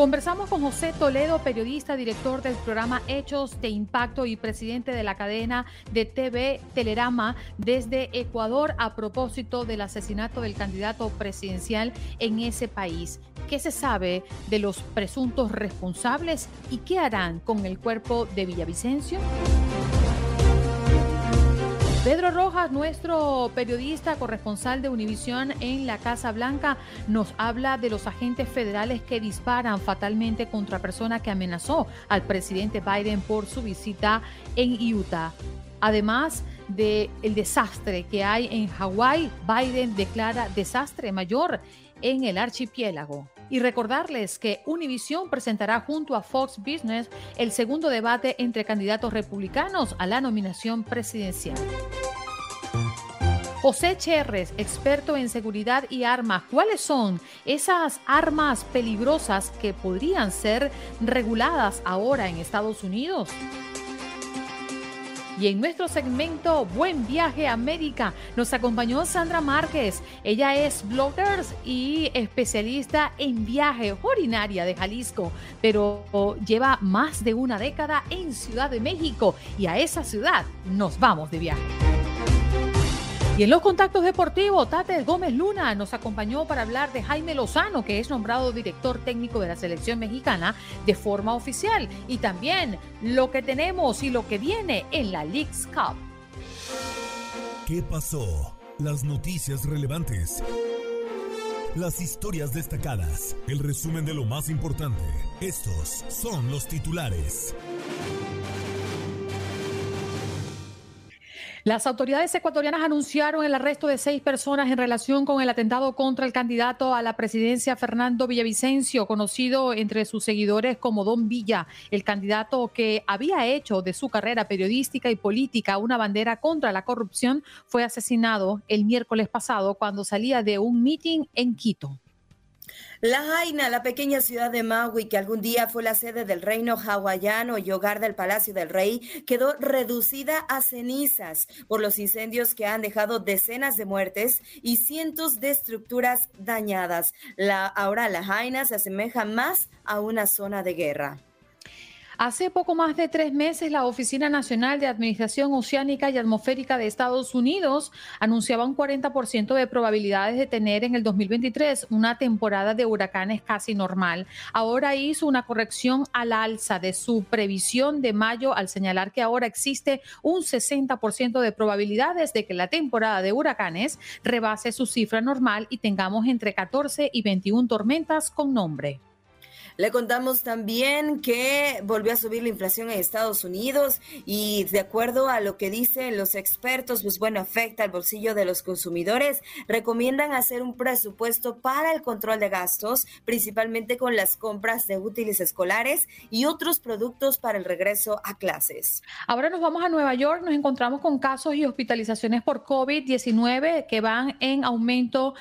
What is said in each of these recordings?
Conversamos con José Toledo, periodista, director del programa Hechos de Impacto y presidente de la cadena de TV Telerama desde Ecuador a propósito del asesinato del candidato presidencial en ese país. ¿Qué se sabe de los presuntos responsables y qué harán con el cuerpo de Villavicencio? Pedro Rojas, nuestro periodista corresponsal de Univisión en la Casa Blanca, nos habla de los agentes federales que disparan fatalmente contra persona que amenazó al presidente Biden por su visita en Utah. Además del el desastre que hay en Hawái, Biden declara desastre mayor en el archipiélago. Y recordarles que Univision presentará junto a Fox Business el segundo debate entre candidatos republicanos a la nominación presidencial. José Cherres, experto en seguridad y armas, ¿cuáles son esas armas peligrosas que podrían ser reguladas ahora en Estados Unidos? Y en nuestro segmento Buen Viaje América nos acompañó Sandra Márquez. Ella es blogger y especialista en viaje originaria de Jalisco, pero lleva más de una década en Ciudad de México y a esa ciudad nos vamos de viaje. Y en los contactos deportivos, Tate Gómez Luna nos acompañó para hablar de Jaime Lozano, que es nombrado director técnico de la selección mexicana de forma oficial. Y también lo que tenemos y lo que viene en la Leagues Cup. ¿Qué pasó? Las noticias relevantes. Las historias destacadas. El resumen de lo más importante. Estos son los titulares. Las autoridades ecuatorianas anunciaron el arresto de seis personas en relación con el atentado contra el candidato a la presidencia Fernando Villavicencio, conocido entre sus seguidores como Don Villa, el candidato que había hecho de su carrera periodística y política una bandera contra la corrupción, fue asesinado el miércoles pasado cuando salía de un meeting en Quito. La Jaina, la pequeña ciudad de Maui, que algún día fue la sede del reino hawaiano y hogar del Palacio del Rey, quedó reducida a cenizas por los incendios que han dejado decenas de muertes y cientos de estructuras dañadas. La, ahora la Jaina se asemeja más a una zona de guerra. Hace poco más de tres meses, la Oficina Nacional de Administración Oceánica y Atmosférica de Estados Unidos anunciaba un 40% de probabilidades de tener en el 2023 una temporada de huracanes casi normal. Ahora hizo una corrección al alza de su previsión de mayo al señalar que ahora existe un 60% de probabilidades de que la temporada de huracanes rebase su cifra normal y tengamos entre 14 y 21 tormentas con nombre. Le contamos también que volvió a subir la inflación en Estados Unidos y de acuerdo a lo que dicen los expertos, pues bueno, afecta al bolsillo de los consumidores. Recomiendan hacer un presupuesto para el control de gastos, principalmente con las compras de útiles escolares y otros productos para el regreso a clases. Ahora nos vamos a Nueva York, nos encontramos con casos y hospitalizaciones por COVID-19 que van en aumento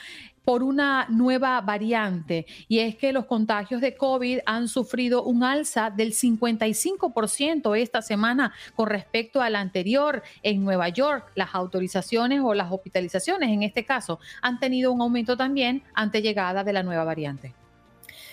por una nueva variante y es que los contagios de COVID han sufrido un alza del 55% esta semana con respecto a la anterior en Nueva York. Las autorizaciones o las hospitalizaciones en este caso han tenido un aumento también ante llegada de la nueva variante.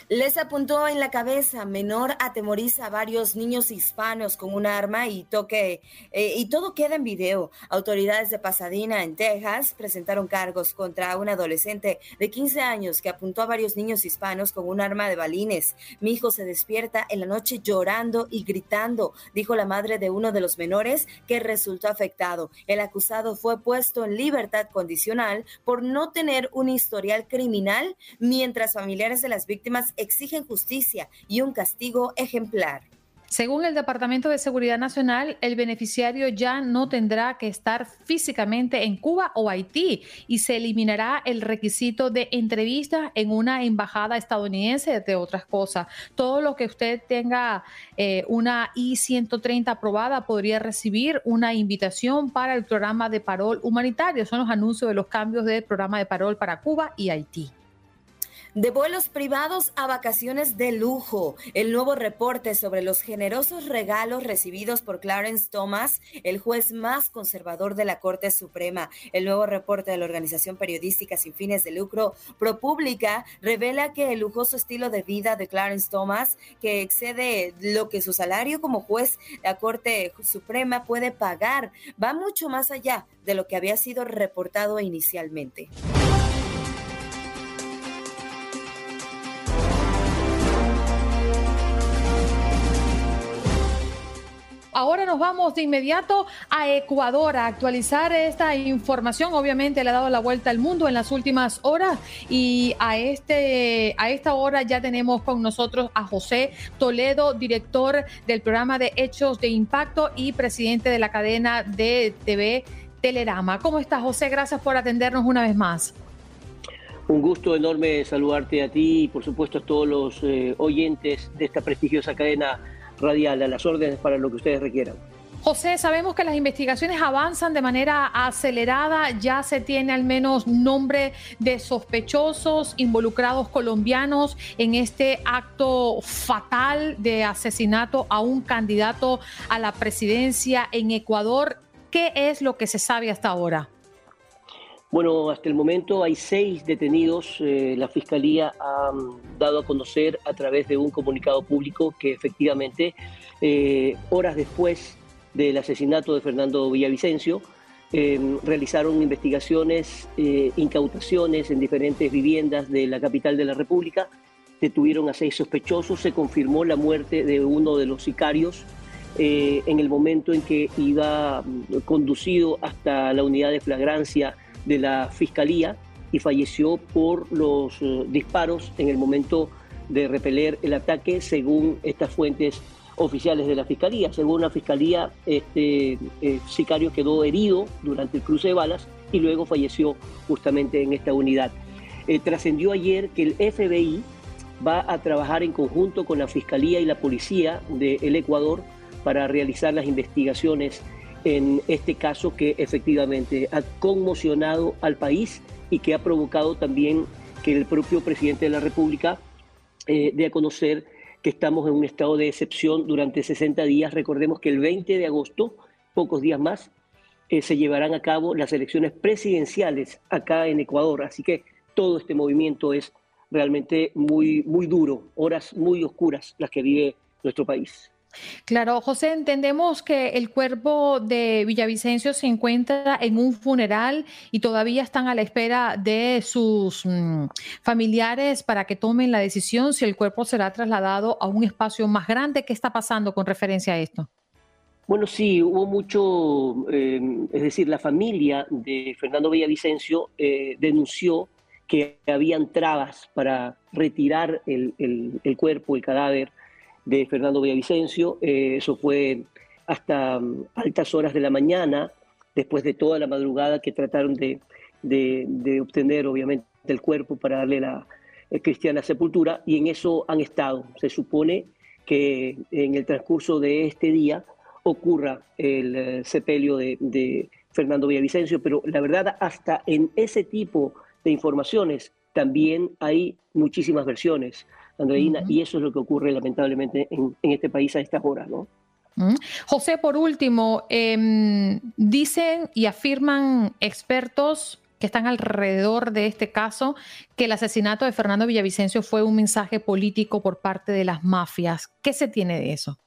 Les apuntó en la cabeza. Menor atemoriza a varios niños hispanos con un arma y toque eh, y todo queda en video. Autoridades de Pasadena, en Texas, presentaron cargos contra un adolescente de 15 años que apuntó a varios niños hispanos con un arma de balines. Mi hijo se despierta en la noche llorando y gritando, dijo la madre de uno de los menores que resultó afectado. El acusado fue puesto en libertad condicional por no tener un historial criminal, mientras familiares de las víctimas exigen justicia y un castigo ejemplar. Según el Departamento de Seguridad Nacional, el beneficiario ya no tendrá que estar físicamente en Cuba o Haití y se eliminará el requisito de entrevista en una embajada estadounidense, entre otras cosas. Todo lo que usted tenga eh, una I-130 aprobada podría recibir una invitación para el programa de parol humanitario. Son los anuncios de los cambios del programa de parol para Cuba y Haití. De vuelos privados a vacaciones de lujo. El nuevo reporte sobre los generosos regalos recibidos por Clarence Thomas, el juez más conservador de la Corte Suprema. El nuevo reporte de la organización periodística sin fines de lucro ProPublica revela que el lujoso estilo de vida de Clarence Thomas, que excede lo que su salario como juez de la Corte Suprema puede pagar, va mucho más allá de lo que había sido reportado inicialmente. Ahora nos vamos de inmediato a Ecuador a actualizar esta información. Obviamente le ha dado la vuelta al mundo en las últimas horas y a, este, a esta hora ya tenemos con nosotros a José Toledo, director del programa de Hechos de Impacto y presidente de la cadena de TV Telerama. ¿Cómo estás, José? Gracias por atendernos una vez más. Un gusto enorme saludarte a ti y por supuesto a todos los eh, oyentes de esta prestigiosa cadena radial, a las órdenes para lo que ustedes requieran. José, sabemos que las investigaciones avanzan de manera acelerada, ya se tiene al menos nombre de sospechosos involucrados colombianos en este acto fatal de asesinato a un candidato a la presidencia en Ecuador. ¿Qué es lo que se sabe hasta ahora? Bueno, hasta el momento hay seis detenidos. Eh, la Fiscalía ha mm, dado a conocer a través de un comunicado público que efectivamente, eh, horas después del asesinato de Fernando Villavicencio, em, realizaron investigaciones, eh, incautaciones en diferentes viviendas de la capital de la República, detuvieron a seis sospechosos, se confirmó la muerte de uno de los sicarios en el momento en que iba mm, conducido hasta la unidad de flagrancia de la Fiscalía y falleció por los eh, disparos en el momento de repeler el ataque, según estas fuentes oficiales de la Fiscalía. Según la Fiscalía, este eh, sicario quedó herido durante el cruce de balas y luego falleció justamente en esta unidad. Eh, trascendió ayer que el FBI va a trabajar en conjunto con la Fiscalía y la Policía del Ecuador para realizar las investigaciones en este caso que efectivamente ha conmocionado al país y que ha provocado también que el propio presidente de la República eh, dé a conocer que estamos en un estado de excepción durante 60 días. Recordemos que el 20 de agosto, pocos días más, eh, se llevarán a cabo las elecciones presidenciales acá en Ecuador. Así que todo este movimiento es realmente muy, muy duro, horas muy oscuras las que vive nuestro país. Claro, José, entendemos que el cuerpo de Villavicencio se encuentra en un funeral y todavía están a la espera de sus mm, familiares para que tomen la decisión si el cuerpo será trasladado a un espacio más grande. ¿Qué está pasando con referencia a esto? Bueno, sí, hubo mucho, eh, es decir, la familia de Fernando Villavicencio eh, denunció que habían trabas para retirar el, el cuerpo, el cadáver de Fernando Villavicencio. Eh, eso fue hasta mm, altas horas de la mañana, después de toda la madrugada que trataron de, obtener, obviamente, el cuerpo para darle la eh, cristiana sepultura, y en eso han estado. Se supone que en el transcurso de este día ocurra el eh, sepelio de, Fernando Villavicencio, pero la verdad, hasta en ese tipo de informaciones también hay muchísimas versiones. Andreina, y eso es lo que ocurre lamentablemente en, este país a estas horas, ¿no? José, por último, em, dicen y afirman expertos que están alrededor de este caso que el asesinato de Fernando Villavicencio fue un mensaje político por parte de las mafias. ¿Qué se tiene de eso?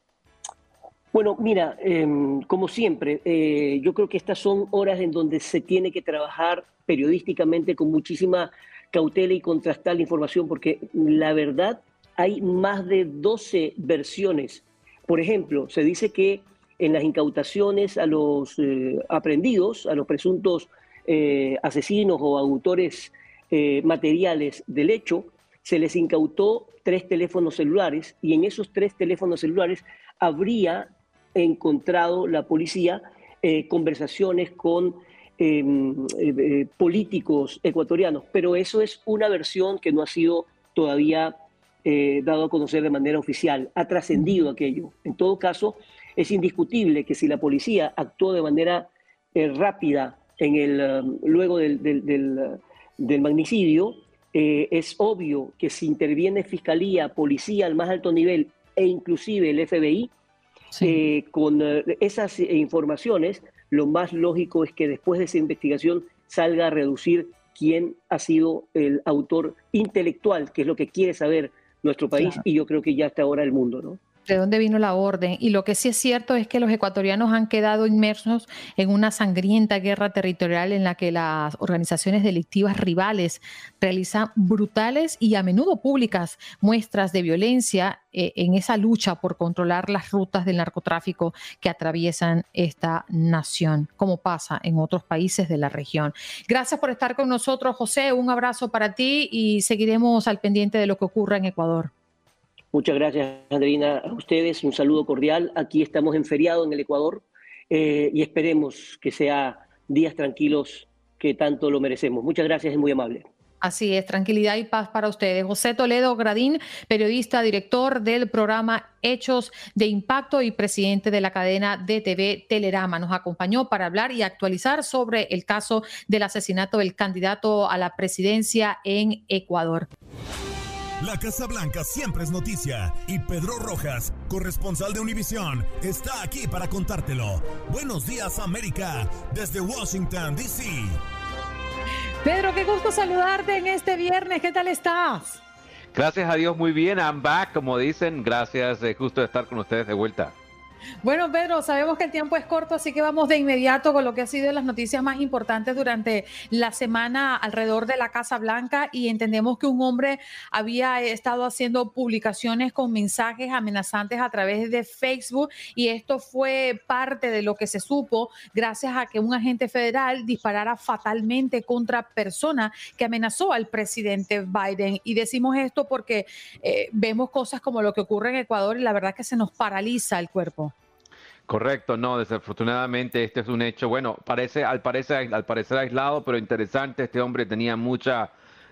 Bueno, mira, em, como siempre, eh, yo creo que estas son horas en donde se tiene que trabajar periodísticamente con muchísima cautela y contrastar la información, porque la verdad hay más de 12 versiones. Por ejemplo, se dice que en las incautaciones a los eh, aprendidos, a los presuntos eh, asesinos o autores materiales del hecho, se les incautó tres teléfonos celulares y en esos tres teléfonos celulares habría encontrado la policía eh, conversaciones con eh, eh, políticos ecuatorianos, pero eso es una versión que no ha sido todavía dado a conocer de manera oficial, ha trascendido aquello. En todo caso, es indiscutible que si la policía actuó de manera rápida en el, um, luego del, del magnicidio, es obvio que si interviene fiscalía, policía al más alto nivel e inclusive el FBI, eh, con eh, esas eh, informaciones, lo más lógico es que después de esa investigación salga a reducir quién ha sido el autor intelectual, que es lo que quiere saber nuestro país y yo creo que ya hasta ahora el mundo, ¿no? De dónde vino la orden. Y lo que sí es cierto es que los ecuatorianos han quedado inmersos en una sangrienta guerra territorial en la que las organizaciones delictivas rivales realizan brutales y a menudo públicas muestras de violencia eh, en esa lucha por controlar las rutas del narcotráfico que atraviesan esta nación, como pasa en otros países de la región. Gracias por estar con nosotros, José. Un abrazo para ti y seguiremos al pendiente de lo que ocurra en Ecuador. Muchas gracias, Andrina, a ustedes. Un saludo cordial. Aquí estamos en feriado en el Ecuador eh, y esperemos que sea días tranquilos que tanto lo merecemos. Muchas gracias, es muy amable. Así es, tranquilidad y paz para ustedes. José Toledo Gradín, periodista, director del programa Hechos de Impacto y presidente de la cadena de TV Telerama, nos acompañó para hablar y actualizar sobre el caso del asesinato del candidato a la presidencia en Ecuador. La Casa Blanca siempre es noticia y Pedro Rojas, corresponsal de Univisión, está aquí para contártelo. Buenos días América, desde Washington, D.C. Pedro, qué gusto saludarte en este viernes. ¿Qué tal estás? Gracias a Dios, muy bien. I'm back, como dicen. Gracias, de justo de estar con ustedes de vuelta. Bueno, Pedro, sabemos que el tiempo es corto, así que vamos de inmediato con lo que ha sido las noticias más importantes durante la semana alrededor de la Casa Blanca y entendemos que un hombre había estado haciendo publicaciones con mensajes amenazantes a través de Facebook y esto fue parte de lo que se supo gracias a que un agente federal disparara fatalmente contra persona que amenazó al presidente Biden. Y decimos esto porque eh, vemos cosas como lo que ocurre en Ecuador y la verdad que se nos paraliza el cuerpo. Correcto, no, desafortunadamente este es un hecho, bueno, parece, al, parecer, al parecer aislado, pero interesante, este hombre tenía mucha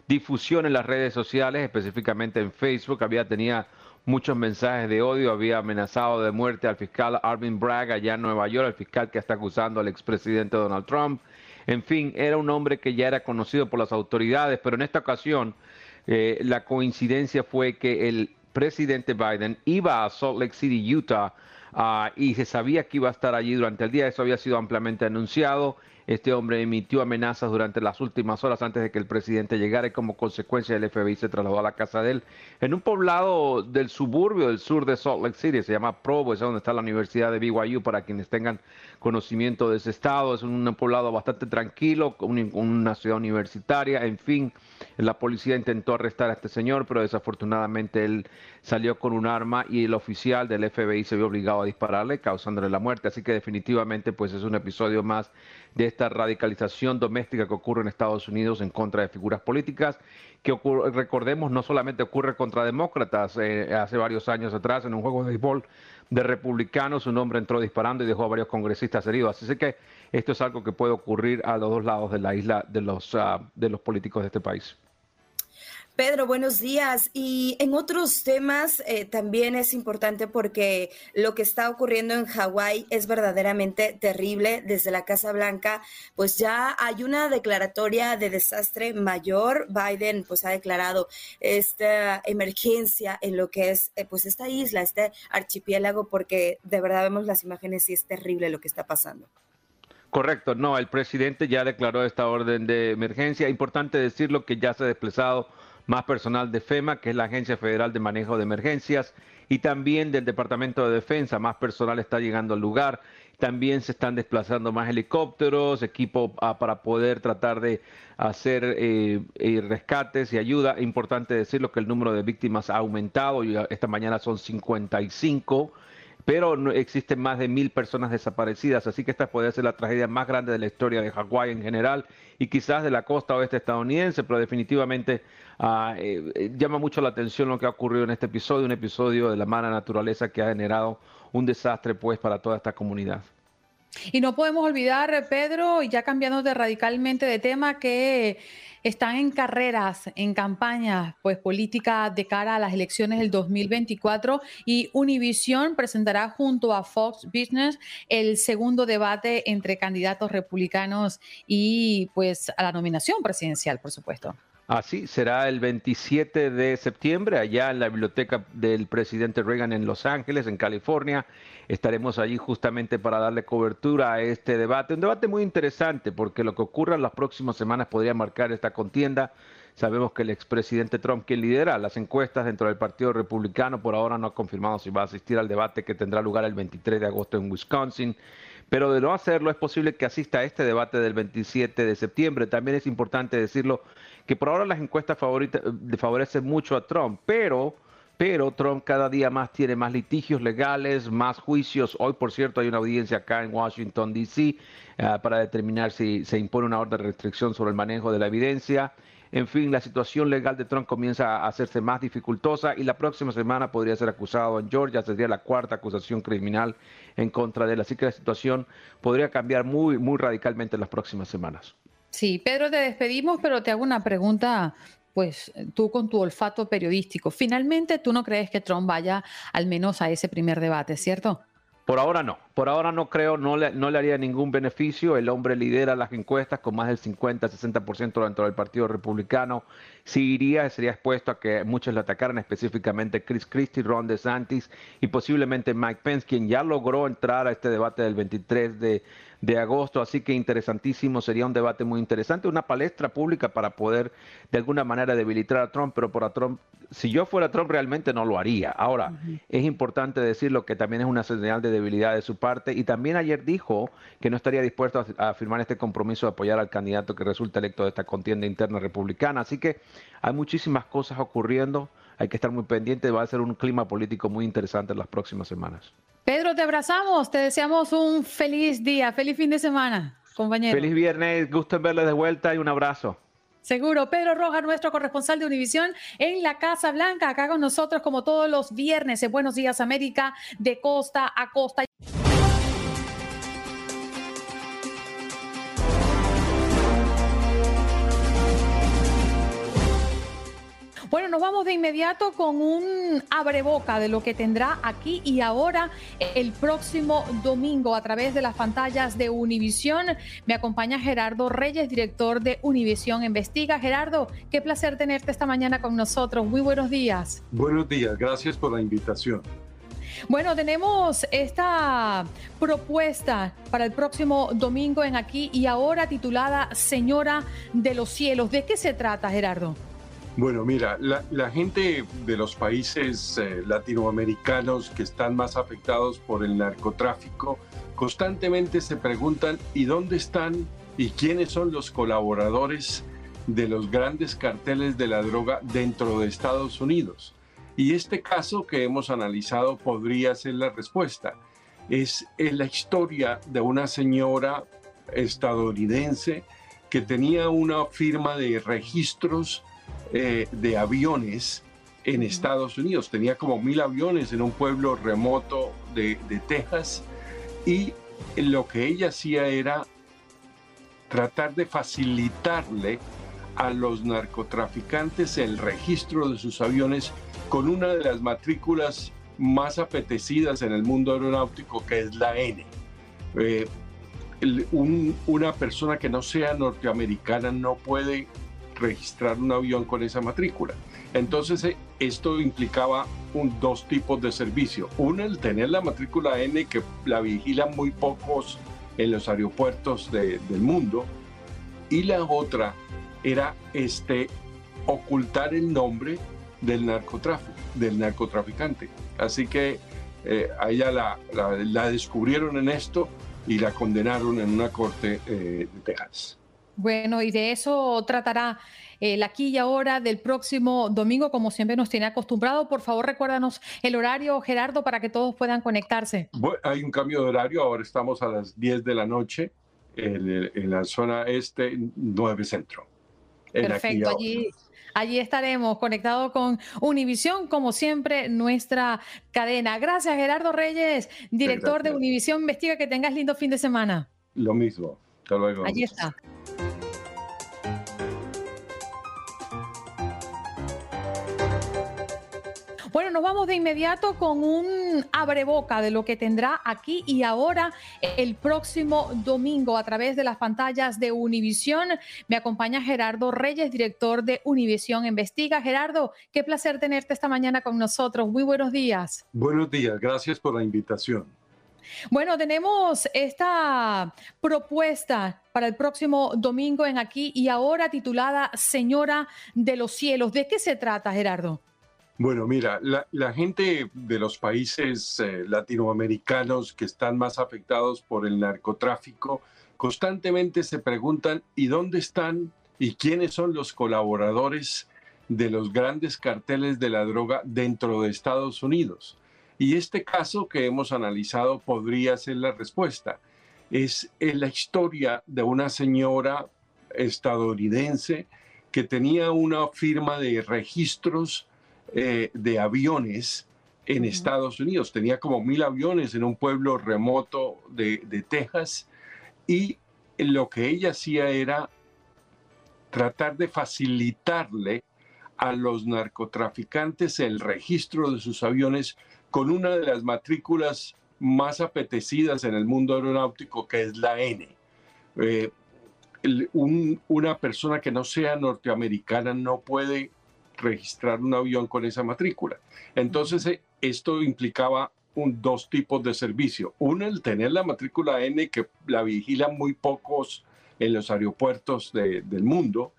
difusión en las redes sociales, específicamente en Facebook, había tenía muchos mensajes de odio, había amenazado de muerte al fiscal Arvin Bragg allá en Nueva York, el fiscal que está acusando al expresidente Donald Trump. En fin, era un hombre que ya era conocido por las autoridades, pero en esta ocasión eh, la coincidencia fue que el presidente Biden iba a Salt Lake City, Utah, Ah, y se sabía que iba a estar allí durante el día, eso había sido ampliamente anunciado. Este hombre emitió amenazas durante las últimas horas antes de que el presidente llegara y como consecuencia el FBI se trasladó a la casa de él. En un poblado del suburbio del sur de Salt Lake City, se llama Provo, es donde está la Universidad de BYU para quienes tengan conocimiento de ese estado, es un poblado bastante tranquilo, una ciudad universitaria, en fin, la policía intentó arrestar a este señor, pero desafortunadamente él salió con un arma y el oficial del FBI se vio obligado a dispararle, causándole la muerte, así que definitivamente pues es un episodio más de esta radicalización doméstica que ocurre en Estados Unidos en contra de figuras políticas, que recordemos no solamente ocurre contra demócratas, eh, hace varios años atrás en un juego de béisbol de republicanos, un hombre entró disparando y dejó a varios congresistas heridos, así que esto es algo que puede ocurrir a los dos lados de la isla de los, ah, de los políticos de este país. Pedro, buenos días. Y en otros temas eh, también es importante porque lo que está ocurriendo en Hawái es verdaderamente terrible. Desde la Casa Blanca, pues ya hay una declaratoria de desastre mayor. Biden pues ha declarado esta emergencia en lo que es eh, pues esta isla, este archipiélago, porque de verdad vemos las imágenes y es terrible lo que está pasando. Correcto, no, el presidente ya declaró esta orden de emergencia. Importante decirlo que ya se ha desplazado más personal de FEMA, que es la Agencia Federal de Manejo de Emergencias, y también del Departamento de Defensa. Más personal está llegando al lugar. También se están desplazando más helicópteros, equipo ah, para poder tratar de hacer eh, eh, rescates y ayuda. Importante decirlo que el número de víctimas ha aumentado. Esta mañana son 55 pero no, existen más de mil personas desaparecidas, así que esta puede ser la tragedia más grande de la historia de Hawái en general y quizás de la costa oeste estadounidense, pero definitivamente ah, eh, llama mucho la atención lo que ha ocurrido en este episodio, un episodio de la mala naturaleza que ha generado un desastre pues para toda esta comunidad. Y no podemos olvidar, Pedro, ya cambiando de radicalmente de tema, que están en carreras, en campañas pues, política de cara a las elecciones del 2024 y Univision presentará junto a Fox Business el segundo debate entre candidatos republicanos y pues a la nominación presidencial, por supuesto. Así será el 27 de septiembre allá en la biblioteca del presidente Reagan en Los Ángeles, en California. Estaremos allí justamente para darle cobertura a este debate. Un debate muy interesante porque lo que ocurra en las próximas semanas podría marcar esta contienda. Sabemos que el expresidente Trump, quien lidera las encuestas dentro del Partido Republicano, por ahora no ha confirmado si va a asistir al debate que tendrá lugar el 23 de agosto en Wisconsin. Pero de no hacerlo, es posible que asista a este debate del 27 de septiembre. También es importante decirlo que por ahora las encuestas favorecen mucho a Trump, pero, pero Trump cada día más tiene más litigios legales, más juicios. Hoy, por cierto, hay una audiencia acá en Washington, D.C., eh, para determinar si se impone una orden de restricción sobre el manejo de la evidencia. En fin, la situación legal de Trump comienza a hacerse más dificultosa y la próxima semana podría ser acusado en Georgia, sería la cuarta acusación criminal en contra de él. Así que la situación podría cambiar muy, muy radicalmente en las próximas semanas. Sí, Pedro, te despedimos, pero te hago una pregunta, pues tú con tu olfato periodístico. Finalmente, tú no crees que Trump vaya al menos a ese primer debate, ¿cierto? Por ahora no, por ahora no creo, no le, no le haría ningún beneficio. El hombre lidera las encuestas con más del 50-60% dentro del Partido Republicano. Si iría, sería expuesto a que muchos le atacaran, específicamente Chris Christie, Ron DeSantis y posiblemente Mike Pence, quien ya logró entrar a este debate del 23 de, de agosto. Así que interesantísimo, sería un debate muy interesante, una palestra pública para poder de alguna manera debilitar a Trump, pero por Trump, si yo fuera Trump realmente no lo haría. Ahora, es importante decirlo que también es una señal de debilidad de su parte y también ayer dijo que no estaría dispuesto a, firmar este compromiso de apoyar al candidato que resulta electo de esta contienda interna republicana. Así que hay muchísimas cosas ocurriendo hay que estar muy pendiente, va a ser un clima político muy interesante en las próximas semanas. Pedro, te abrazamos, te deseamos un feliz día, feliz fin de semana, compañero. Feliz viernes, gusto en verles de vuelta y un abrazo. Seguro. Pedro Rojas, nuestro corresponsal de Univisión en la Casa Blanca, acá con nosotros como todos los viernes en Buenos Días América, de costa a costa. Bueno, nos vamos de inmediato con un abreboca de lo que tendrá aquí y ahora el próximo domingo a través de las pantallas de Univisión. Me acompaña Gerardo Reyes, director de Univisión Investiga. Gerardo, qué placer tenerte esta mañana con nosotros. Muy buenos días. Buenos días, gracias por la invitación. Bueno, tenemos esta propuesta para el próximo domingo en aquí y ahora titulada Señora de los Cielos. ¿De qué se trata, Gerardo? Bueno, mira, la, gente de los países eh, latinoamericanos que están más afectados por el narcotráfico constantemente se preguntan ¿y dónde están y quiénes son los colaboradores de los grandes carteles de la droga dentro de Estados Unidos? Y este caso que hemos analizado podría ser la respuesta. Es, es la historia de una señora estadounidense que tenía una firma de registros eh, de aviones en Estados Unidos. Tenía como mil aviones en un pueblo remoto de, de Texas y lo que ella hacía era tratar de facilitarle a los narcotraficantes el registro de sus aviones con una de las matrículas más apetecidas en el mundo aeronáutico, que es la N. Eh, una persona que no sea norteamericana no puede registrar un avión con esa matrícula. Entonces, eh, esto implicaba dos tipos de servicio. Uno, el tener la matrícula N que la vigilan muy pocos en los aeropuertos del mundo. Y la otra era este, ocultar el nombre del narcotráfico, del narcotraficante. Así que eh, a ella la, la, descubrieron en esto y la condenaron en una corte eh, de Texas. Bueno, y de eso tratará el aquí y ahora del próximo domingo, como siempre nos tiene acostumbrado. Por favor, recuérdanos el horario, Gerardo, para que todos puedan conectarse. hay un cambio de horario, ahora estamos a las 10 de la noche en, en la zona este, 9 centro. Perfecto, allí, allí estaremos conectados con Univisión, como siempre, nuestra cadena. Gracias, Gerardo Reyes, director de Univisión Investiga. Que tengas lindo fin de semana. Lo mismo. Hasta luego. Allí está. Bueno, nos vamos de inmediato con un abreboca de lo que tendrá aquí y ahora el próximo domingo a través de las pantallas de Univisión. Me acompaña Gerardo Reyes, director de Univisión Investiga. Gerardo, qué placer tenerte esta mañana con nosotros. Muy buenos días. Buenos días, gracias por la invitación. Bueno, tenemos esta propuesta para el próximo domingo en aquí y ahora titulada Señora de los Cielos. ¿De qué se trata, Gerardo? Bueno, mira, la, gente de los países eh, latinoamericanos que están más afectados por el narcotráfico constantemente se preguntan, ¿y dónde están y quiénes son los colaboradores de los grandes carteles de la droga dentro de Estados Unidos? Y este caso que hemos analizado podría ser la respuesta. Es la historia de una señora estadounidense que tenía una firma de registros eh, de aviones en Estados Unidos. Tenía como mil aviones en un pueblo remoto de, de Texas y lo que ella hacía era tratar de facilitarle a los narcotraficantes el registro de sus aviones con una de las matrículas más apetecidas en el mundo aeronáutico, que es la N. Eh, una persona que no sea norteamericana no puede registrar un avión con esa matrícula. Entonces, eh, esto implicaba un, dos tipos de servicio. Uno, el tener la matrícula N, que la vigilan muy pocos en los aeropuertos del mundo.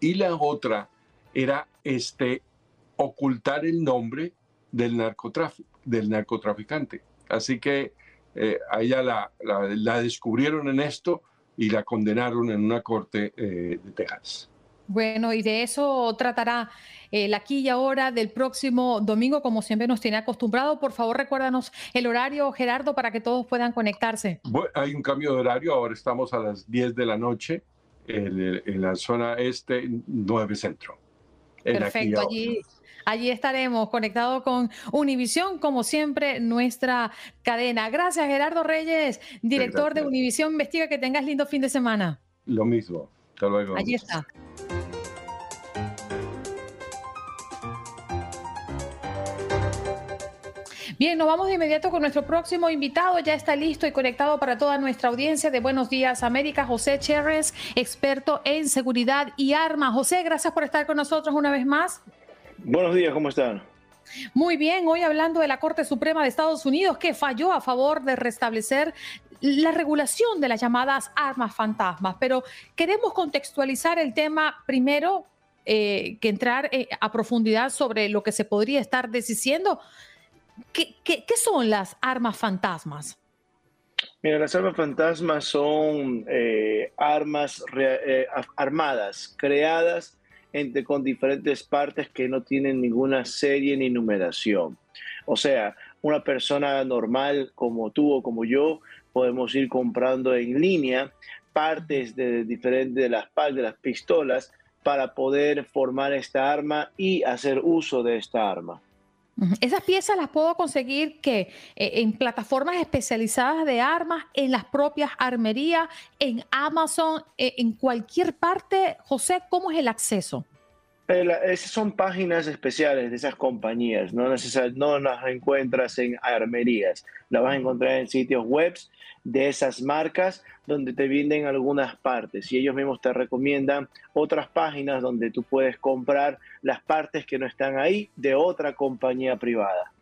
Y la otra era este, ocultar el nombre del, del narcotraficante. Así que eh, a ella la, la, descubrieron en esto y la condenaron en una corte eh, de Texas. Bueno, y de eso tratará el aquí y ahora del próximo domingo, como siempre nos tiene acostumbrado. Por favor, recuérdanos el horario, Gerardo, para que todos puedan conectarse. hay un cambio de horario, ahora estamos a las 10 de la noche en, la zona este, 9 centro. Perfecto, allí, allí estaremos conectados con Univisión, como siempre, nuestra cadena. Gracias, Gerardo Reyes, director de Univisión Investiga. Que tengas lindo fin de semana. Lo mismo. Hasta luego. Allí está. Bien, nos vamos de inmediato con nuestro próximo invitado. Ya está listo y conectado para toda nuestra audiencia de Buenos Días América, José Cherres, experto en seguridad y armas. José, gracias por estar con nosotros una vez más. Buenos días, ¿cómo están? Muy bien, hoy hablando de la Corte Suprema de Estados Unidos que falló a favor de restablecer la regulación de las llamadas armas fantasmas, pero queremos contextualizar el tema primero, eh, que entrar eh, a profundidad sobre lo que se podría estar diciendo ¿Qué, son las armas fantasmas? Mira, las armas fantasmas son eh, armas armadas, creadas con diferentes partes que no tienen ninguna serie ni numeración. O sea, una persona normal como tú o como yo podemos ir comprando en línea partes de diferentes de las, de las pistolas para poder formar esta arma y hacer uso de esta arma. Esas piezas las puedo conseguir que eh, en plataformas especializadas de armas, en las propias armerías, en Amazon, eh, en cualquier parte. José, ¿cómo es el acceso? Esas son páginas especiales de esas compañías, no, no las encuentras en armerías, las vas a encontrar en sitios web de esas marcas donde te venden algunas partes y ellos mismos te recomiendan otras páginas donde tú puedes comprar las partes que no están ahí de otra compañía privada.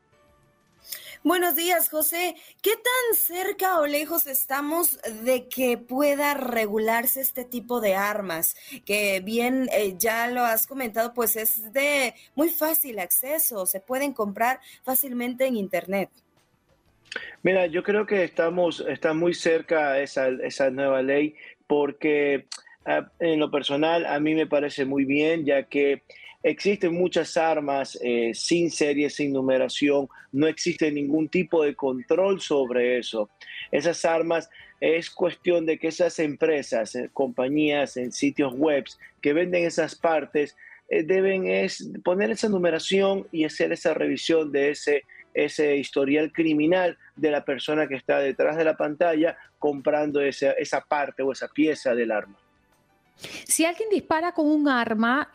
Buenos días, José. ¿Qué tan cerca o lejos estamos de que pueda regularse este tipo de armas? Que bien, eh, ya lo has comentado, pues es de muy fácil acceso, se pueden comprar fácilmente en Internet. Mira, yo creo que estamos, está muy cerca esa, esa nueva ley porque ah, en lo personal a mí me parece muy bien, ya que Existen muchas armas eh, sin serie, sin numeración, no existe ningún tipo de control sobre eso. Esas armas es cuestión de que esas empresas, eh, compañías en sitios web que venden esas partes, eh, deben es poner esa numeración y hacer esa revisión de ese, ese historial criminal de la persona que está detrás de la pantalla comprando esa, esa parte o esa pieza del arma. Si alguien dispara con un arma,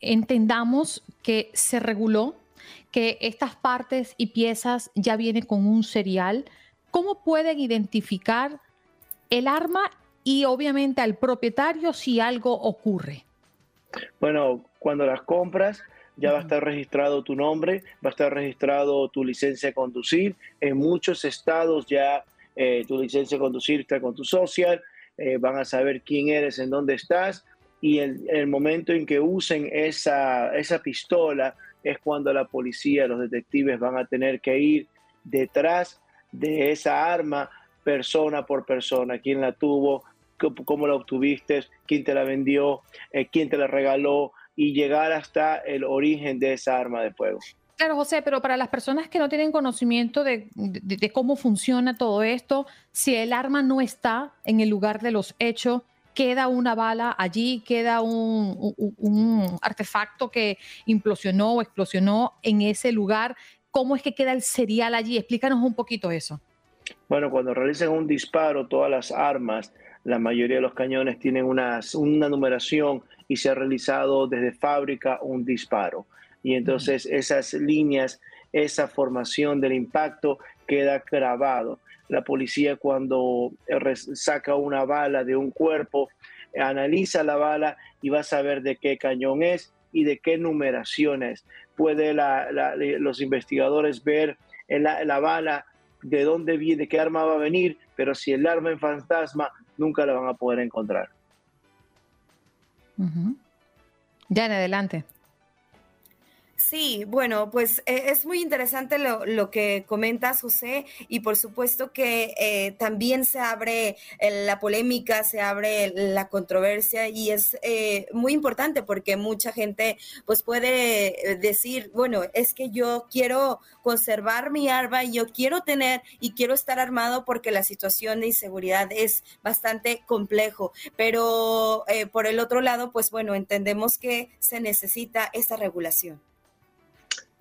entendamos que se reguló, que estas partes y piezas ya vienen con un serial. ¿Cómo pueden identificar el arma y obviamente al propietario si algo ocurre? Bueno, cuando las compras ya va a estar registrado tu nombre, va a estar registrado tu licencia de conducir. En muchos estados ya eh, tu licencia de conducir está con tu social, eh, van a saber quién eres, en dónde estás, y el, momento en que usen esa, esa pistola es cuando la policía, los detectives van a tener que ir detrás de esa arma persona por persona, quién la tuvo, cómo la obtuviste, quién te la vendió, eh, quién te la regaló y llegar hasta el origen de esa arma de fuego. Claro, José, pero para las personas que no tienen conocimiento de, cómo funciona todo esto, si el arma no está en el lugar de los hechos, queda una bala allí, queda un, artefacto que implosionó o explosionó en ese lugar. ¿Cómo es que queda el serial allí? Explícanos un poquito eso. Bueno, cuando realizan un disparo, todas las armas, la mayoría de los cañones tienen una, una numeración y se ha realizado desde fábrica un disparo. Y entonces esas líneas, esa formación del impacto queda grabado la policía cuando saca una bala de un cuerpo, analiza la bala y va a saber de qué cañón es y de qué numeración es. Puede los investigadores ver la, la, bala de dónde viene, de qué arma va a venir, pero si el arma es fantasma, nunca la van a poder encontrar. Ya en adelante. Sí, bueno, pues eh, es muy interesante lo, que comentas, José, y por supuesto que eh, también se abre eh, la polémica, se abre la controversia y es muy importante porque mucha gente pues puede decir, bueno, es que yo quiero conservar mi arma y yo quiero tener y quiero estar armado porque la situación de inseguridad es bastante complejo, pero por el otro lado, pues bueno, entendemos que se necesita esa regulación.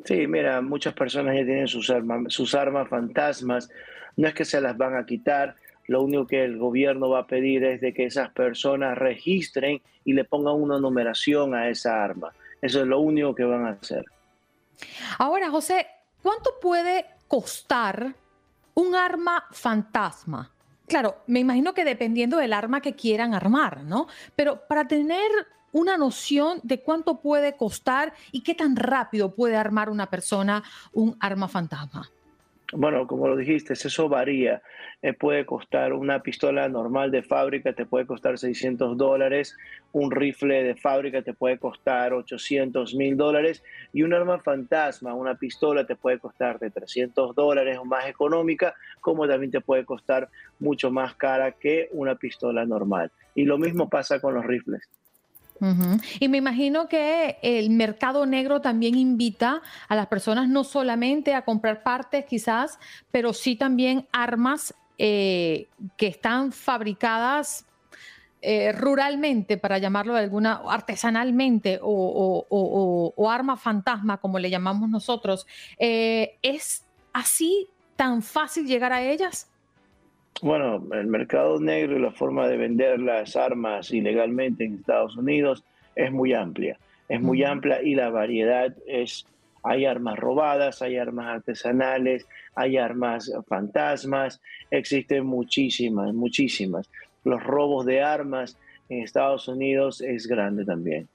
Sí, mira, muchas personas ya tienen sus armas, sus armas fantasmas. No es que se las van a quitar, lo único que el gobierno va a pedir es de que esas personas registren y le pongan una numeración a esa arma. Eso es lo único que van a hacer. Ahora, José, ¿cuánto puede costar un arma fantasma? Claro, me imagino que dependiendo del arma que quieran armar, ¿no? Pero para tener una noción de cuánto puede costar y qué tan rápido puede armar una persona un arma fantasma? Bueno, como lo dijiste, eso varía. Eh, puede costar una pistola normal de fábrica, te puede costar 600 dólares, un rifle de fábrica te puede costar 800 mil dólares y un arma fantasma, una pistola te puede costar de 300 dólares o más económica, como también te puede costar mucho más cara que una pistola normal. Y lo mismo pasa con los rifles. Y me imagino que el mercado negro también invita a las personas no solamente a comprar partes quizás, pero sí también armas eh, que están fabricadas eh, ruralmente, para llamarlo de alguna, artesanalmente o, o, arma fantasma, como le llamamos nosotros. Eh, ¿Es así tan fácil llegar a ellas? Bueno, el mercado negro y la forma de vender las armas ilegalmente en Estados Unidos es muy amplia. Es muy amplia y la variedad es, hay armas robadas, hay armas artesanales, hay armas fantasmas, existen muchísimas, muchísimas. Los robos de armas en Estados Unidos es grande también.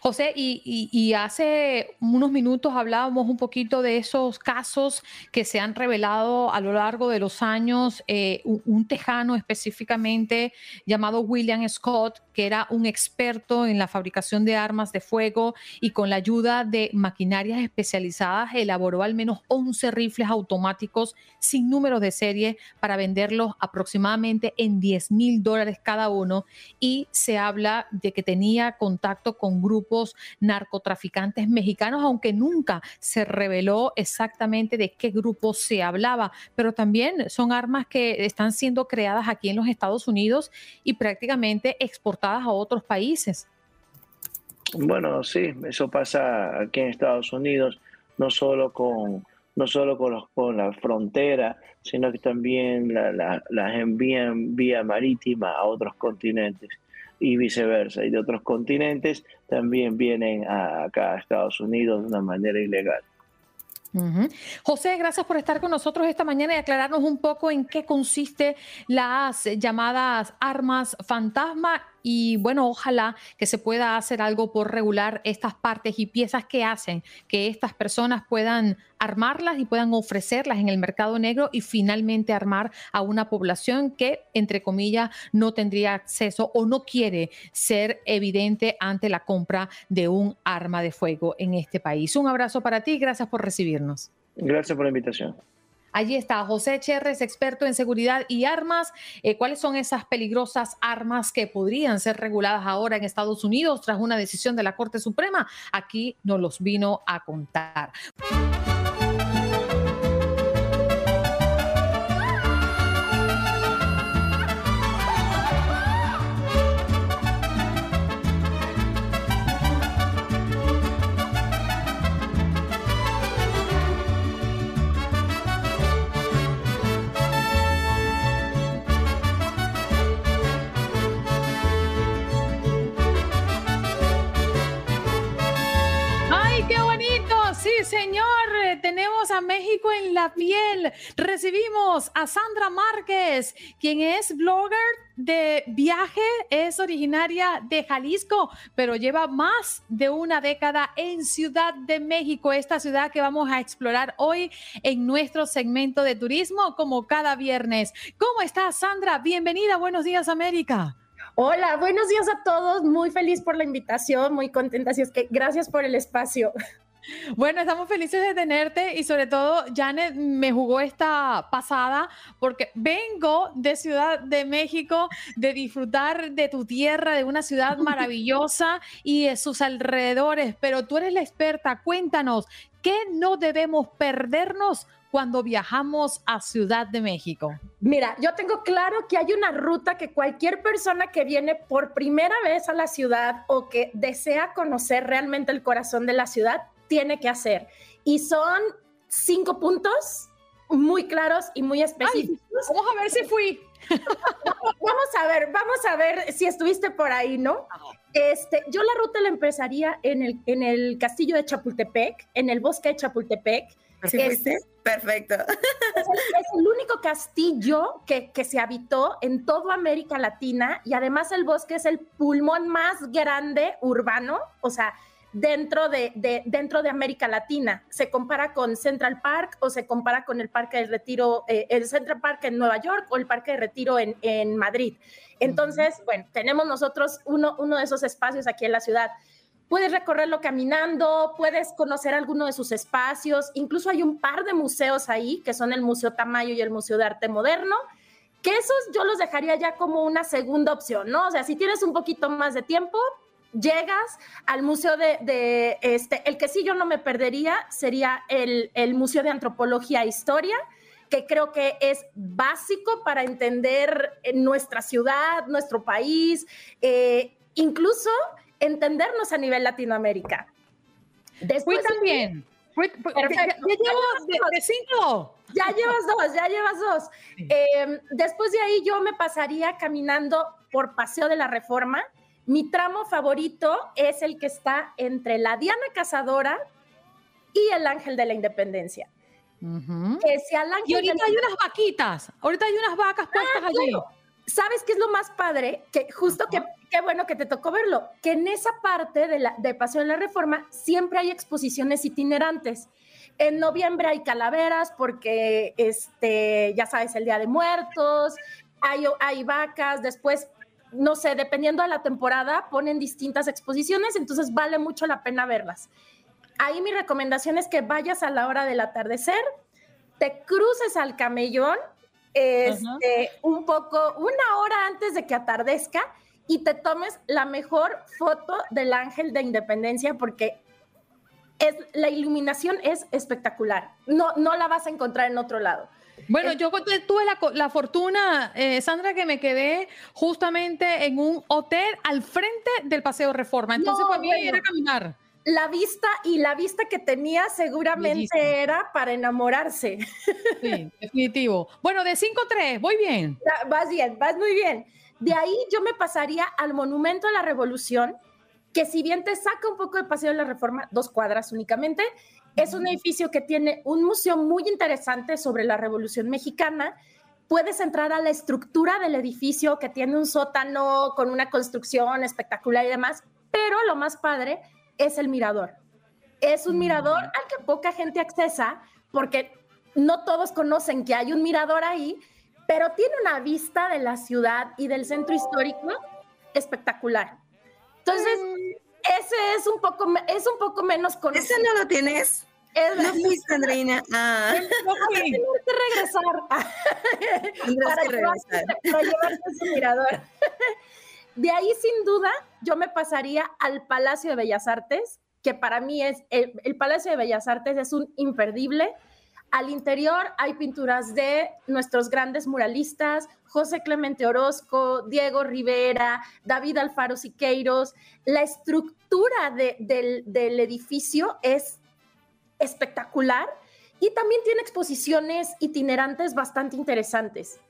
José, y, hace unos minutos hablábamos un poquito de esos casos que se han revelado a lo largo de los años. Eh, un, tejano específicamente llamado William Scott, que era un experto en la fabricación de armas de fuego y con la ayuda de maquinarias especializadas elaboró al menos 11 rifles automáticos sin números de serie para venderlos aproximadamente en 10 mil dólares cada uno. Y se habla de que tenía contacto con grupos narcotraficantes mexicanos, aunque nunca se reveló exactamente de qué grupo se hablaba, pero también son armas que están siendo creadas aquí en los Estados Unidos y prácticamente exportadas a otros países. Bueno, sí, eso pasa aquí en Estados Unidos, no solo con, no solo con, los, con la frontera, sino que también las envían vía marítima a otros continentes y viceversa. Y de otros continentes también vienen acá a Estados Unidos de una manera ilegal. José, gracias por estar con nosotros esta mañana y aclararnos un poco en qué consiste las llamadas armas fantasma y bueno, ojalá que se pueda hacer algo por regular estas partes y piezas que hacen que estas personas puedan armarlas y puedan ofrecerlas en el mercado negro y finalmente armar a una población que, entre comillas, no tendría acceso o no quiere ser evidente ante la compra de un arma de fuego en este país. Un abrazo para ti gracias por recibirnos. Gracias por la invitación. Allí está José Cherres, experto en seguridad y armas. Eh, ¿Cuáles son esas peligrosas armas que podrían ser reguladas ahora en Estados Unidos tras una decisión de la Corte Suprema? Aquí nos los vino a contar. La. Recibimos a Sandra Márquez, quien es blogger de viaje, es originaria de Jalisco, pero lleva más de una década en Ciudad de México, esta ciudad que vamos a explorar hoy en nuestro segmento de turismo, como cada viernes. ¿Cómo estás, Sandra? Bienvenida, buenos días, América. Hola, buenos días a todos. Muy feliz por la invitación, muy contenta. Así es que gracias por el espacio. Bueno, estamos felices de tenerte y sobre todo Janet me jugó esta pasada porque vengo de Ciudad de México, de disfrutar de tu tierra, de una ciudad maravillosa y de sus alrededores, pero tú eres la experta, cuéntanos, ¿qué no debemos perdernos cuando viajamos a Ciudad de México? Mira, yo tengo claro que hay una ruta que cualquier persona que viene por primera vez a la ciudad o que desea conocer realmente el corazón de la ciudad tiene que hacer. Y son cinco puntos muy claros y muy específicos. vamos a ver si fui. vamos a ver, vamos a ver si estuviste por ahí, ¿no? Este, yo la ruta la empezaría en el, en el castillo de Chapultepec, en el bosque de Chapultepec. ¿Sí Perfecto. Es el, único castillo que, que, se habitó en toda América Latina y además el bosque es el pulmón más grande urbano, o sea, dentro de, dentro de América Latina. Se compara con Central Park o se compara con el Parque de Retiro, eh, el Central Park en Nueva York o el Parque de Retiro en, en Madrid. Entonces, bueno, tenemos nosotros uno, uno de esos espacios aquí en la ciudad. Puedes recorrerlo caminando, puedes conocer alguno de sus espacios, incluso hay un par de museos ahí, que son el Museo Tamayo y el Museo de Arte Moderno, que esos yo los dejaría ya como una segunda opción, ¿no? O sea, si tienes un poquito más de tiempo, llegas al museo de, este, el que sí yo no me perdería sería el, Museo de Antropología e Historia, que creo que es básico para entender nuestra ciudad, nuestro país, eh, incluso entendernos a nivel Latinoamérica. Después también. Ya, Ya llevas dos, ya llevas dos. Em, después de ahí yo me pasaría caminando por Paseo de la Reforma mi tramo favorito es el que está entre la Diana Cazadora y el Ángel de la Independencia. y ahorita hay unas vaquitas, ahorita hay unas vacas puestas ah, allí. ¿sabes qué es lo más padre? Que justo que qué bueno que te tocó verlo, que en esa parte de, la, de Paseo de la Reforma siempre hay exposiciones itinerantes. En noviembre hay calaveras porque, este, ya sabes, el Día de Muertos, hay, hay vacas, después, no sé, dependiendo de la temporada, ponen distintas exposiciones, entonces vale mucho la pena verlas. Ahí mi recomendación es que vayas a la hora del atardecer, te cruces al camellón, este, un poco, una hora antes de que atardezca y te tomes la mejor foto del ángel de independencia porque es, la iluminación es espectacular. No, no la vas a encontrar en otro lado. Bueno, yo tuve la, fortuna, eh, Sandra, que me quedé justamente en un hotel al frente del Paseo Reforma. Entonces, para mí era caminar. La vista y la vista que tenía seguramente era para enamorarse. Sí, definitivo. Bueno, de 5-3, voy bien. Vas bien, vas muy bien. De ahí yo me pasaría al Monumento a la Revolución, que si bien te saca un poco de Paseo de la Reforma, dos cuadras únicamente, es un edificio que tiene un museo muy interesante sobre la Revolución Mexicana. Puedes entrar a la estructura del edificio que tiene un sótano con una construcción espectacular y demás, pero lo más padre es el mirador. Es un mirador al que poca gente accesa porque no todos conocen que hay un mirador ahí, pero tiene una vista de la ciudad y del centro histórico espectacular. Entonces, ese es un poco, es un poco menos conocido. ¿Ese no lo tienes? Es no fuiste, Andreina. Ah. Tienes que regresar. para, que regresar. para llevarte su mirador. De ahí, sin duda, yo me pasaría al Palacio de Bellas Artes, que para mí es, el, el Palacio de Bellas Artes es un imperdible. Al interior hay pinturas de nuestros grandes muralistas, José Clemente Orozco, Diego Rivera, David Alfaro Siqueiros. La estructura del, edificio es espectacular y también tiene exposiciones itinerantes bastante interesantes.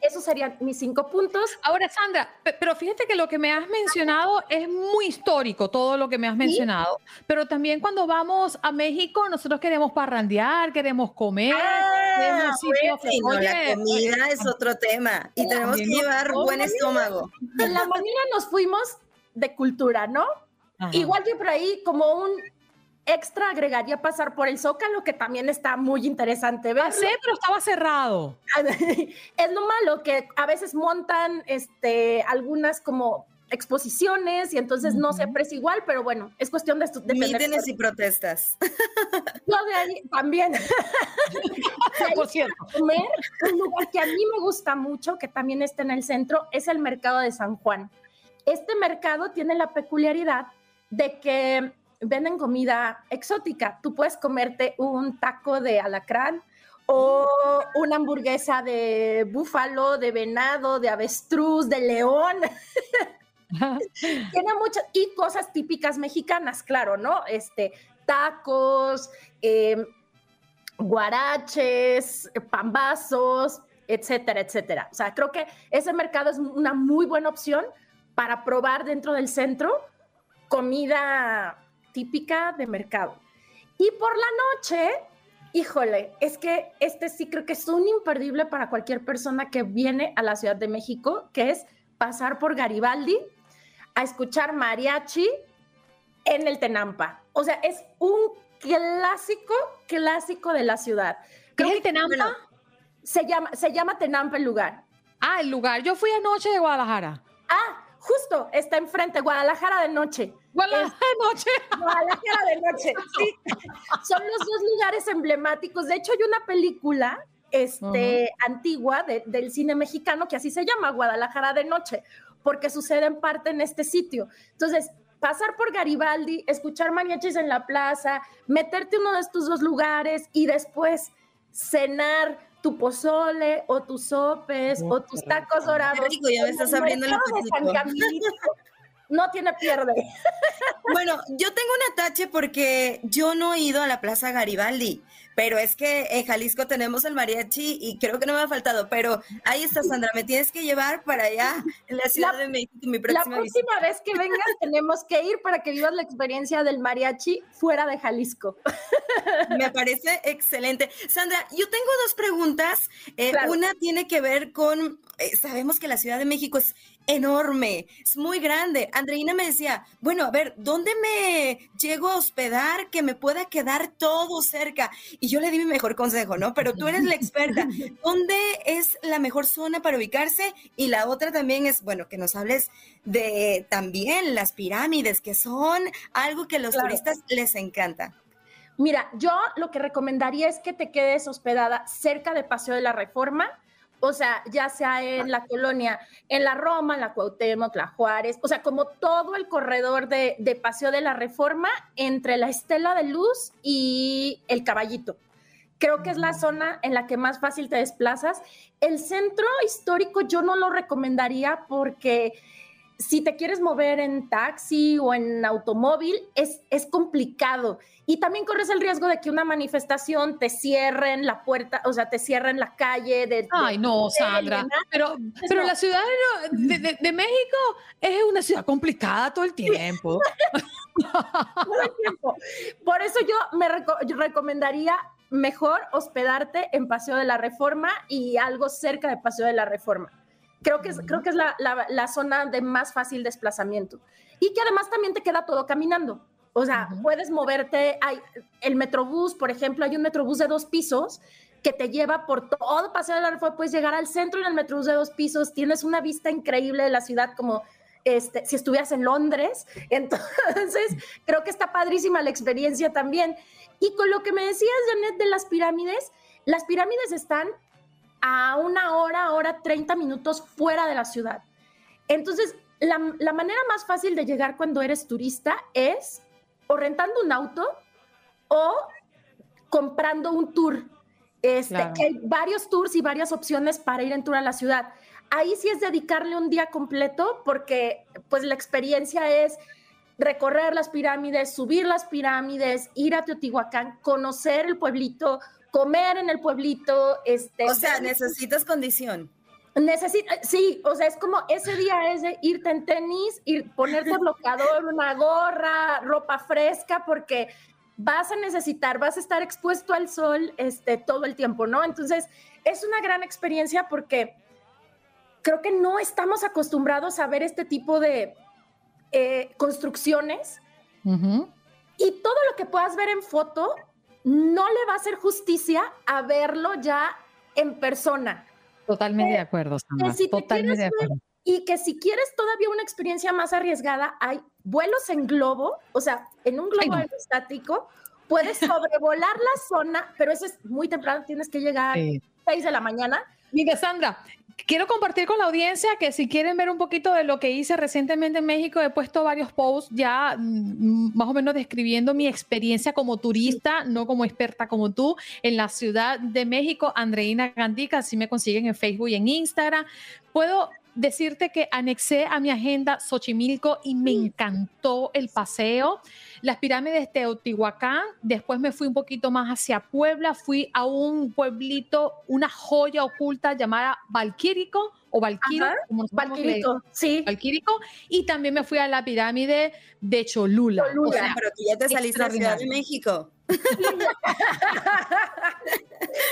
Esos serían mis cinco puntos. Ahora, Sandra, pero fíjate que lo que me has mencionado es muy histórico, todo lo que me has mencionado. Pero también cuando vamos a México, nosotros queremos parrandear, queremos comer. Ah, la comida es otro tema y tenemos que llevar buen estómago. En la mañana nos fuimos de cultura, ¿no? Igual que por ahí como un extra agregaría pasar por el Zócalo, que también está muy interesante ver. Pasé, pero estaba cerrado. es lo malo, que a veces montan este, algunas como exposiciones y entonces no siempre es igual, pero bueno, es cuestión de... de Mítines y protestas. Yo de ahí también. Por cierto. Comer, un lugar que a mí me gusta mucho, que también está en el centro, es el mercado de San Juan. Este mercado tiene la peculiaridad de que venden comida exótica. Tú puedes comerte un taco de alacrán o una hamburguesa de búfalo, de venado, de avestruz, de león. Tiene muchas y cosas típicas mexicanas, claro, ¿no? Este, tacos, em, guaraches, pambazos, etcétera, etcétera. O sea, creo que ese mercado es una muy buena opción para probar dentro del centro comida típica de mercado. Y por la noche, híjole, es que este sí creo que es un imperdible para cualquier persona que viene a la Ciudad de México, que es pasar por Garibaldi a escuchar mariachi en el Tenampa. O sea, es un clásico, clásico de la ciudad. ¿Qué es el Tenampa? se, llama, se llama Tenampa el lugar. Ah, el lugar. Yo fui anoche de Guadalajara. Ah, justo, está enfrente, Guadalajara de noche. Guadalajara de noche. Guadalajara de noche, sí. Son los dos lugares emblemáticos. De hecho, hay una película este, antigua del cine mexicano que así se llama, Guadalajara de noche, porque sucede en parte en este sitio. Entonces, pasar por Garibaldi, escuchar mariachis en la plaza, meterte en uno de estos dos lugares y después cenar tu pozole o tus sopes o tus tacos dorados. ya me estás abriendo el apetito. No tiene pierde. Bueno, yo tengo un atache porque yo no he ido a la Plaza Garibaldi. Pero es que en Jalisco tenemos el mariachi y creo que no me ha faltado. Pero ahí está, Sandra, me tienes que llevar para allá en la Ciudad de México. Mi próxima la próxima vez que vengas tenemos que ir para que vivas la experiencia del mariachi fuera de Jalisco. Me parece excelente. Sandra, yo tengo dos preguntas. Eh, una tiene que ver con, eh, sabemos que la Ciudad de México es enorme, es muy grande. Andreina me decía, bueno, a ver, ¿dónde me llego a hospedar que me pueda quedar todo cerca? Y yo le di mi mejor consejo, ¿no? Pero tú eres la experta. ¿Dónde es la mejor zona para ubicarse? Y la otra también es, bueno, que nos hables de también las pirámides, que son algo que a los turistas les encanta. Mira, yo lo que recomendaría es que te quedes hospedada cerca de Paseo de la Reforma o sea, ya sea en la colonia, en la Roma, en la Cuauhtémoc, la Juárez, o sea, como todo el corredor de, Paseo de la Reforma entre la Estela de Luz y el Caballito. Creo que es la zona en la que más fácil te desplazas. El centro histórico yo no lo recomendaría porque si te quieres mover en taxi o en automóvil, es, es complicado. Y también corres el riesgo de que una manifestación te cierren la puerta, o sea, te cierren la calle. De, Ay, no, Sandra. Pero, pero la ciudad de, de, México es una ciudad complicada todo el tiempo. todo el tiempo. Por eso yo me recomendaría mejor hospedarte en Paseo de la Reforma y algo cerca de Paseo de la Reforma. Creo que es, creo que es la, la, zona de más fácil desplazamiento. Y que además también te queda todo caminando. O sea, puedes moverte. Hay el Metrobús, por ejemplo, hay un Metrobús de dos pisos que te lleva por todo Paseo de la Reforma. Puedes llegar al centro en el Metrobús de dos pisos. Tienes una vista increíble de la ciudad, como este, si estuvieras en Londres. Entonces, creo que está padrísima la experiencia también. Y con lo que me decías, Janet, de las pirámides, las pirámides están a una hora, hora 30 minutos fuera de la ciudad. Entonces, la, manera más fácil de llegar cuando eres turista es o rentando un auto o comprando un tour. Este, hay varios tours y varias opciones para ir en tour a la ciudad. Ahí sí es dedicarle un día completo porque pues la experiencia es recorrer las pirámides, subir las pirámides, ir a Teotihuacán, conocer el pueblito, comer en el pueblito. Este, o sea, necesitas condición. Necesita, sí, o sea, es como ese día es de irte en tenis, ir, ponerte bloqueador, una gorra, ropa fresca, porque vas a necesitar, vas a estar expuesto al sol este, todo el tiempo, ¿no? Entonces, es una gran experiencia porque creo que no estamos acostumbrados a ver este tipo de eh, construcciones y todo lo que puedas ver en foto no le va a hacer justicia a verlo ya en persona. Totalmente de eh, acuerdo, Sandra. Totalmente de acuerdo. y que si quieres todavía una experiencia más arriesgada, hay vuelos en globo, o sea, en un globo aerostático, puedes sobrevolar la zona, pero eso es muy temprano, tienes que llegar a 6 de la mañana. Mira, Sandra, Quiero compartir con la audiencia que si quieren ver un poquito de lo que hice recientemente en México, he puesto varios posts ya mm, más o menos describiendo mi experiencia como turista, no como experta como tú, en la Ciudad de México, Andreina Gandica, así me consiguen en Facebook y en Instagram. Puedo decirte que anexé a mi agenda Xochimilco y me encantó el paseo. Las pirámides de Teotihuacán, después me fui un poquito más hacia Puebla, fui a un pueblito, una joya oculta llamada Valquírico o Valquírico, Valquírico, sí. Valquírico, y también me fui a la pirámide de Cholula. Cholula. pero tú ya te saliste de Ciudad de México.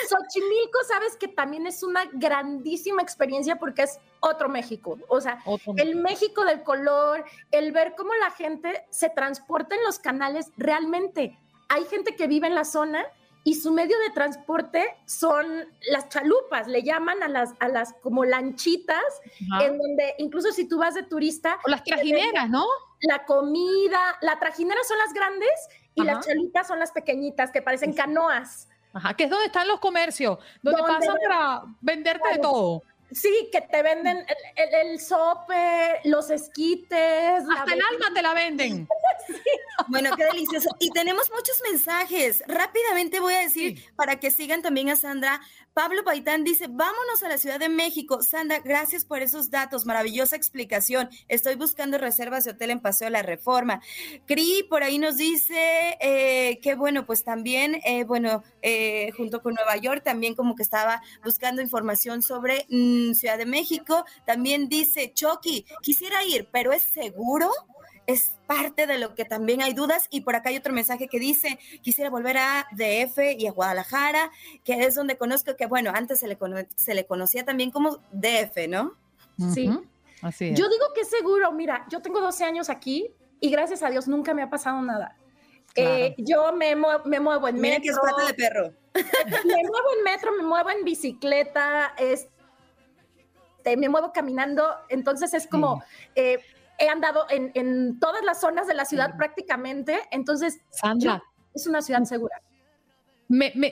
Xochimilco, sabes que también es una grandísima experiencia porque es otro México. O sea, el México del color, el ver cómo la gente se transporta en los canales, realmente hay gente que vive en la zona y su medio de transporte son las chalupas, le llaman a las, a las como lanchitas, en donde incluso si tú vas de turista... O las trajineras, ¿no? La comida, la trajinera son las grandes y las chalupas son las pequeñitas que parecen canoas. Ajá, que es donde están los comercios, donde, pasan para venderte de todo. Sí, que te venden el, el, sope, los esquites. Hasta el alma te la venden. Bueno, qué delicioso. Y tenemos muchos mensajes. Rápidamente voy a decir, para que sigan también a Sandra, Pablo Paitán dice, vámonos a la Ciudad de México. Sandra, gracias por esos datos, maravillosa explicación. Estoy buscando reservas de hotel en Paseo de la Reforma. Cri por ahí nos dice eh, que bueno, pues también, eh, bueno, eh, junto con Nueva York, también como que estaba buscando información sobre mm, Ciudad de México. También dice, Chucky, quisiera ir, pero ¿es seguro? Es parte de lo que también hay dudas. Y por acá hay otro mensaje que dice, quisiera volver a DF y a Guadalajara, que es donde conozco que, bueno, antes se le, se le conocía también como DF, ¿no? Sí. Así Yo digo que es seguro, mira, yo tengo 12 años aquí y gracias a Dios nunca me ha pasado nada. Eh, yo me, me, muevo en metro. que es pata de perro. me muevo en metro, me muevo en bicicleta, este, me muevo caminando, entonces es como, eh, he andado en, todas las zonas de la ciudad prácticamente, entonces Sandra. es una ciudad segura.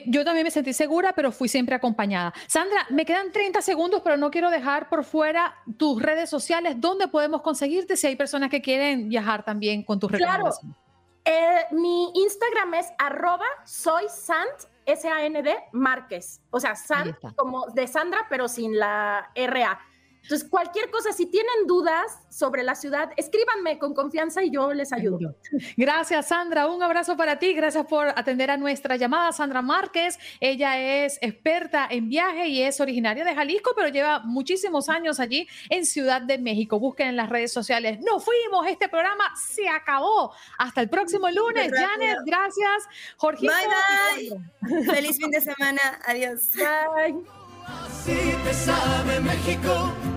yo también me sentí segura, pero fui siempre acompañada. Sandra, me quedan 30 segundos, pero no quiero dejar por fuera tus redes sociales. ¿Dónde podemos conseguirte si hay personas que quieren viajar también con tus recomendaciones? Claro. Eh, mi Instagram es arroba soy Sant, S-A-N-D, Márquez. O sea, Sant como de Sandra, pero sin la R-A. Entonces, cualquier cosa, si tienen dudas sobre la ciudad, escríbanme con confianza y yo les ayudo. Gracias, Sandra. Un abrazo para ti. Gracias por atender a nuestra llamada. Sandra Márquez, ella es experta en viaje y es originaria de Jalisco, pero lleva muchísimos años allí en Ciudad de México. Busquen en las redes sociales. Nos fuimos. Este programa se acabó. Hasta el próximo lunes. Janet, gracias. Jorge. Bye, bye. Feliz fin de semana. Adiós. Bye. Así te sabe México.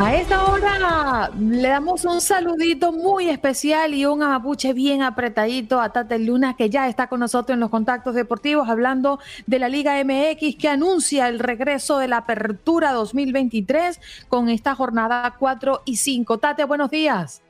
A esta hora le damos un saludito muy especial y un amapuche bien apretadito a Tate Luna, que ya está con nosotros en los contactos deportivos, hablando de la Liga MX, que anuncia el regreso de la Apertura 2023 con esta jornada 4 y 5. Tate, buenos días.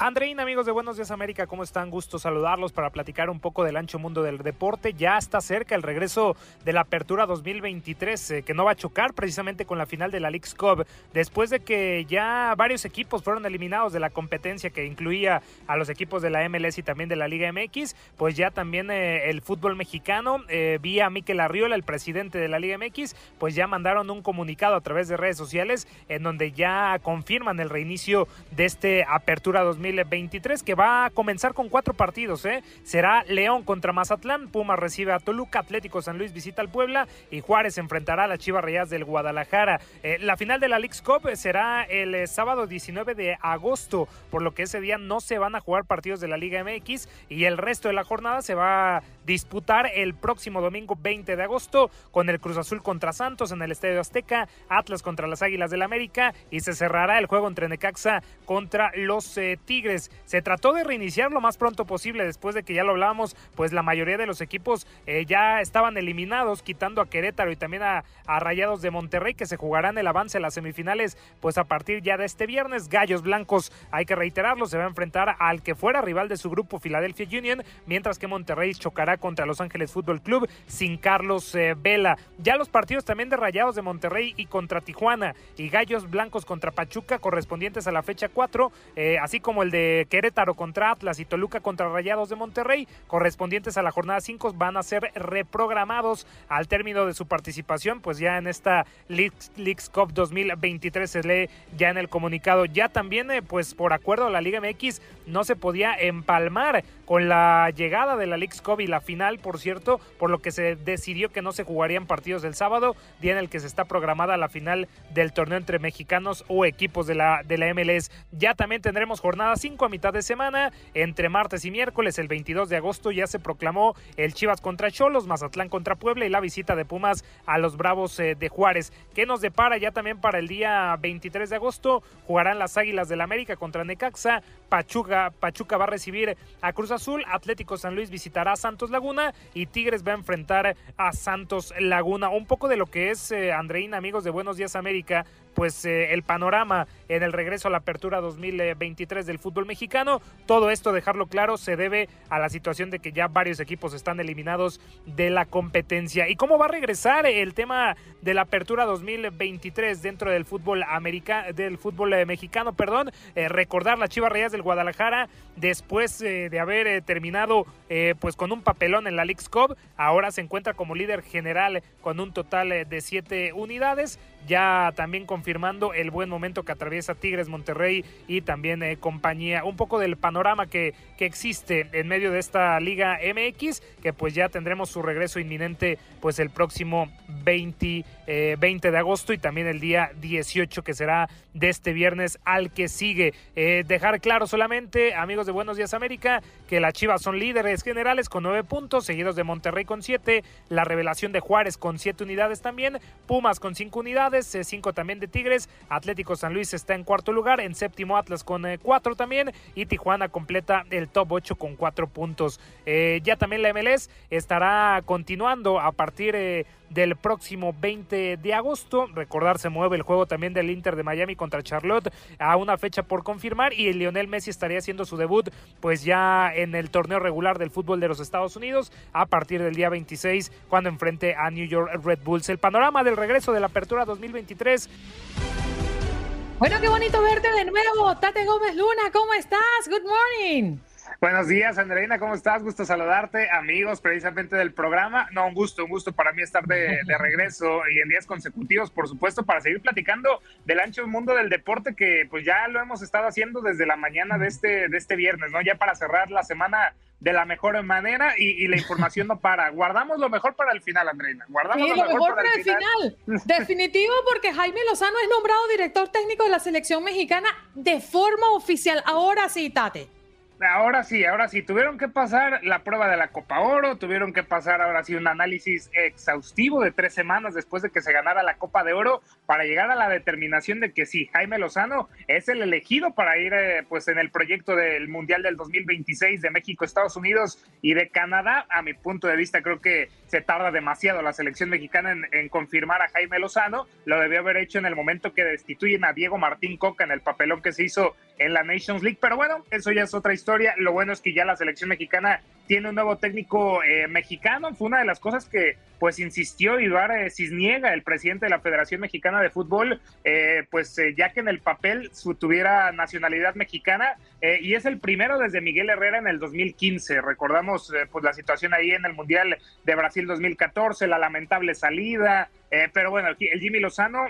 Andreina, amigos de Buenos Días América, ¿cómo están? Gusto saludarlos para platicar un poco del ancho mundo del deporte. Ya está cerca el regreso de la Apertura 2023, eh, que no va a chocar precisamente con la final de la League's Cup, después de que ya varios equipos fueron eliminados de la competencia que incluía a los equipos de la MLS y también de la Liga MX, pues ya también eh, el fútbol mexicano, eh, vía Miquel Arriola, el presidente de la Liga MX, pues ya mandaron un comunicado a través de redes sociales en donde ya confirman el reinicio de este Apertura 2023 2023, que va a comenzar con cuatro partidos. ¿eh? Será León contra Mazatlán, Pumas recibe a Toluca, Atlético San Luis visita al Puebla y Juárez enfrentará a las Chivas Reyes del Guadalajara. Eh, la final de la League's Cup será el eh, sábado 19 de agosto, por lo que ese día no se van a jugar partidos de la Liga MX y el resto de la jornada se va disputar el próximo domingo 20 de agosto con el Cruz Azul contra Santos en el Estadio Azteca, Atlas contra las Águilas del América y se cerrará el juego entre Necaxa contra los eh, Tigres. Se trató de reiniciar lo más pronto posible después de que ya lo hablábamos, pues la mayoría de los equipos eh, ya estaban eliminados, quitando a Querétaro y también a, Rayados de Monterrey que se jugarán el avance a las semifinales, pues a partir ya de este viernes. Gallos Blancos, hay que reiterarlo, se va a enfrentar al que fuera rival de su grupo Philadelphia Union, mientras que Monterrey chocará contra Los Ángeles Fútbol Club sin Carlos eh, Vela. Ya los partidos también de Rayados de Monterrey y contra Tijuana y Gallos Blancos contra Pachuca correspondientes a la fecha 4, eh, así como el de Querétaro contra Atlas y Toluca contra Rayados de Monterrey, correspondientes a la jornada 5, van a ser reprogramados al término de su participación, pues ya en esta Leagues Cup 2023 se lee ya en el comunicado. Ya también, eh, pues por acuerdo la Liga MX, no se podía empalmar con la llegada de la Leagues Cup y la final, por cierto, por lo que se decidió que no se jugarían partidos del sábado, día en el que se está programada la final del torneo entre mexicanos o equipos de la, de la MLS. Ya también tendremos jornada 5 a mitad de semana, entre martes y miércoles, el 22 de agosto ya se proclamó el Chivas contra Cholos, Mazatlán contra Puebla y la visita de Pumas a los Bravos eh, de Juárez. ¿Qué nos depara ya también para el día 23 de agosto? Jugarán las Águilas del América contra Necaxa, Pachuca, Pachuca va a recibir a Cruz Azul, Atlético San Luis visitará a Santos Laguna y Tigres va a enfrentar a Santos Laguna. Un poco de lo que es eh, Andreín, amigos de Buenos Días América, pues eh, el panorama en el regreso a la apertura 2023 del fútbol mexicano. Todo esto, dejarlo claro, se debe a la situación de que ya varios equipos están eliminados de la competencia. ¿Y cómo va a regresar el tema de la apertura 2023 dentro del fútbol americano, del fútbol eh, mexicano? Perdón, eh, recordar las Chivas Reyes del Guadalajara después de haber terminado pues con un papelón en la League's Cup, ahora se encuentra como líder general con un total de siete unidades ya también confirmando el buen momento que atraviesa Tigres Monterrey y también eh, compañía. Un poco del panorama que, que existe en medio de esta Liga MX, que pues ya tendremos su regreso inminente pues el próximo 20, 20 eh, de agosto y también el día 18 que será de este viernes al que sigue. Eh, dejar claro solamente, amigos de Buenos Días América, que las Chivas son líderes generales con nueve puntos, seguidos de Monterrey con siete, la revelación de Juárez con siete unidades también, Pumas con cinco unidades, cinco también de Tigres, Atlético San Luis está en cuarto lugar, en séptimo Atlas con eh, cuatro también y Tijuana completa el top 8 con cuatro puntos. ya también la MLS estará continuando a partir de del próximo 20 de agosto. Recordar, se mueve el juego también del Inter de Miami contra Charlotte a una fecha por confirmar y el Lionel Messi estaría haciendo su debut pues ya en el torneo regular del fútbol de los Estados Unidos a partir del día 26 cuando enfrente a New York Red Bulls. El panorama del regreso de la apertura 2023. Bueno, qué bonito verte de nuevo. Tate Gómez Luna, ¿cómo estás? Good morning. Buenos días, Andreina, ¿cómo estás? Gusto saludarte, amigos precisamente del programa. No, un gusto, un gusto para mí estar de, regreso y en días consecutivos, por supuesto, para seguir platicando del ancho mundo del deporte que pues ya lo hemos estado haciendo desde la mañana de este, de este viernes, ¿no? Ya para cerrar la semana de la mejor manera y, la información no para. Guardamos lo mejor para el final, Andreina. Guardamos lo, mejor, para, el final. Definitivo, porque Jaime Lozano es nombrado director técnico de la selección mexicana de forma oficial. Ahora sí, Tate ahora sí, ahora sí, tuvieron que pasar la prueba de la Copa Oro, tuvieron que pasar ahora sí un análisis exhaustivo de tres semanas después de que se ganara la Copa de Oro para llegar a la determinación de que sí, Jaime Lozano es el elegido para ir eh, pues en el proyecto del Mundial del 2026 de México, Estados Unidos y de Canadá. A mi punto de vista creo que se tarda demasiado la selección mexicana en, en confirmar a Jaime Lozano, lo debió haber hecho en el momento que destituyen a Diego Martín Coca en el papelón que se hizo en la Nations League, pero bueno, eso ya es otra historia lo bueno es que ya la selección mexicana tiene un nuevo técnico eh, mexicano. Fue una de las cosas que pues insistió Ibar eh, Cisniega, el presidente de la Federación Mexicana de Fútbol, eh, pues ya que en el papel su, tuviera nacionalidad mexicana y es el primero desde Miguel Herrera en el 2015. Recordamos pues la situación ahí en el Mundial de Brasil 2014, la lamentable salida, pero bueno, el Jimmy Lozano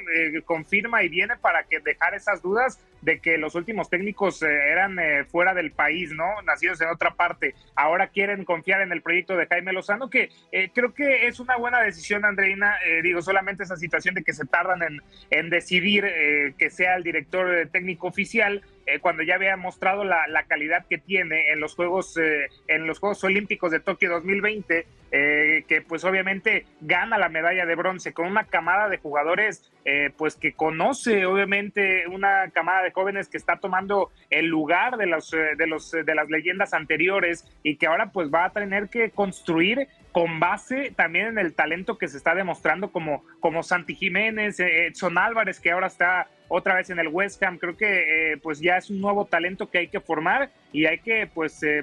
confirma y viene para que dejar esas dudas de que los últimos técnicos eran fuera del país, ¿no? Nacidos en otra parte. Ahora quiere confiar en el proyecto de Jaime Lozano, que eh, creo que es una buena decisión, Andreina. Eh, digo, solamente esa situación de que se tardan en, en decidir eh, que sea el director técnico oficial, cuando ya había mostrado la, la, calidad que tiene en los Juegos, en los Juegos Olímpicos de Tokio 2020, que pues obviamente gana la medalla de bronce con una camada de jugadores pues que conoce obviamente una camada de jóvenes que está tomando el lugar de los de los de las leyendas anteriores y que ahora pues va a tener que construir con base también en el talento que se está demostrando como, como Santi Jiménez, eh, Edson Álvarez, que ahora está otra vez en el West Ham. Creo que eh, pues ya es un nuevo talento que hay que formar y hay que pues eh,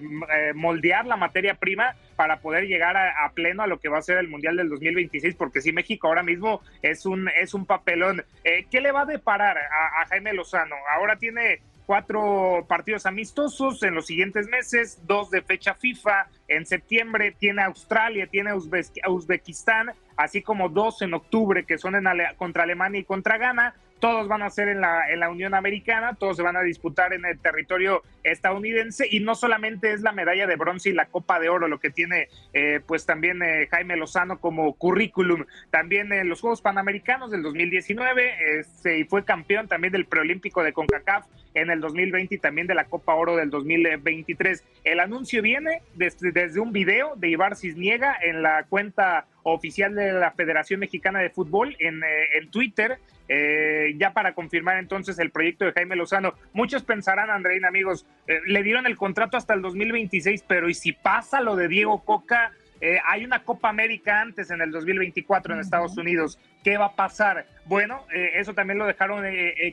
moldear la materia prima para poder llegar a, pleno a lo que va a ser el Mundial del 2026, porque si México ahora mismo es un, es un papelón. ¿Qué le va a deparar a, Jaime Lozano? Ahora tiene cuatro partidos amistosos en los siguientes meses, dos de fecha FIFA, en septiembre tiene Australia, tiene Uzbekistán, así como dos en octubre que son en contra Alemania y contra Ghana todos van a ser en la, en la Unión Americana, todos se van a disputar en el territorio estadounidense y no solamente es la medalla de bronce y la Copa de Oro lo que tiene eh, pues también eh, Jaime Lozano como currículum, también en los Juegos Panamericanos del 2019 este, y fue campeón también del preolímpico de CONCACAF en el 2020 y también de la Copa Oro del 2023. El anuncio viene desde, desde un video de Ibar Cisniega en la cuenta oficial de la Federación Mexicana de Fútbol en, eh, en Twitter eh, ya para confirmar entonces el proyecto de Jaime Lozano. Muchos pensarán, Andreina, amigos, eh, le dieron el contrato hasta el 2026, pero ¿y si pasa lo de Diego Coca? Eh, hay una Copa América antes en el 2024 en Estados Unidos. ¿Qué va a pasar? Bueno, eso también lo dejaron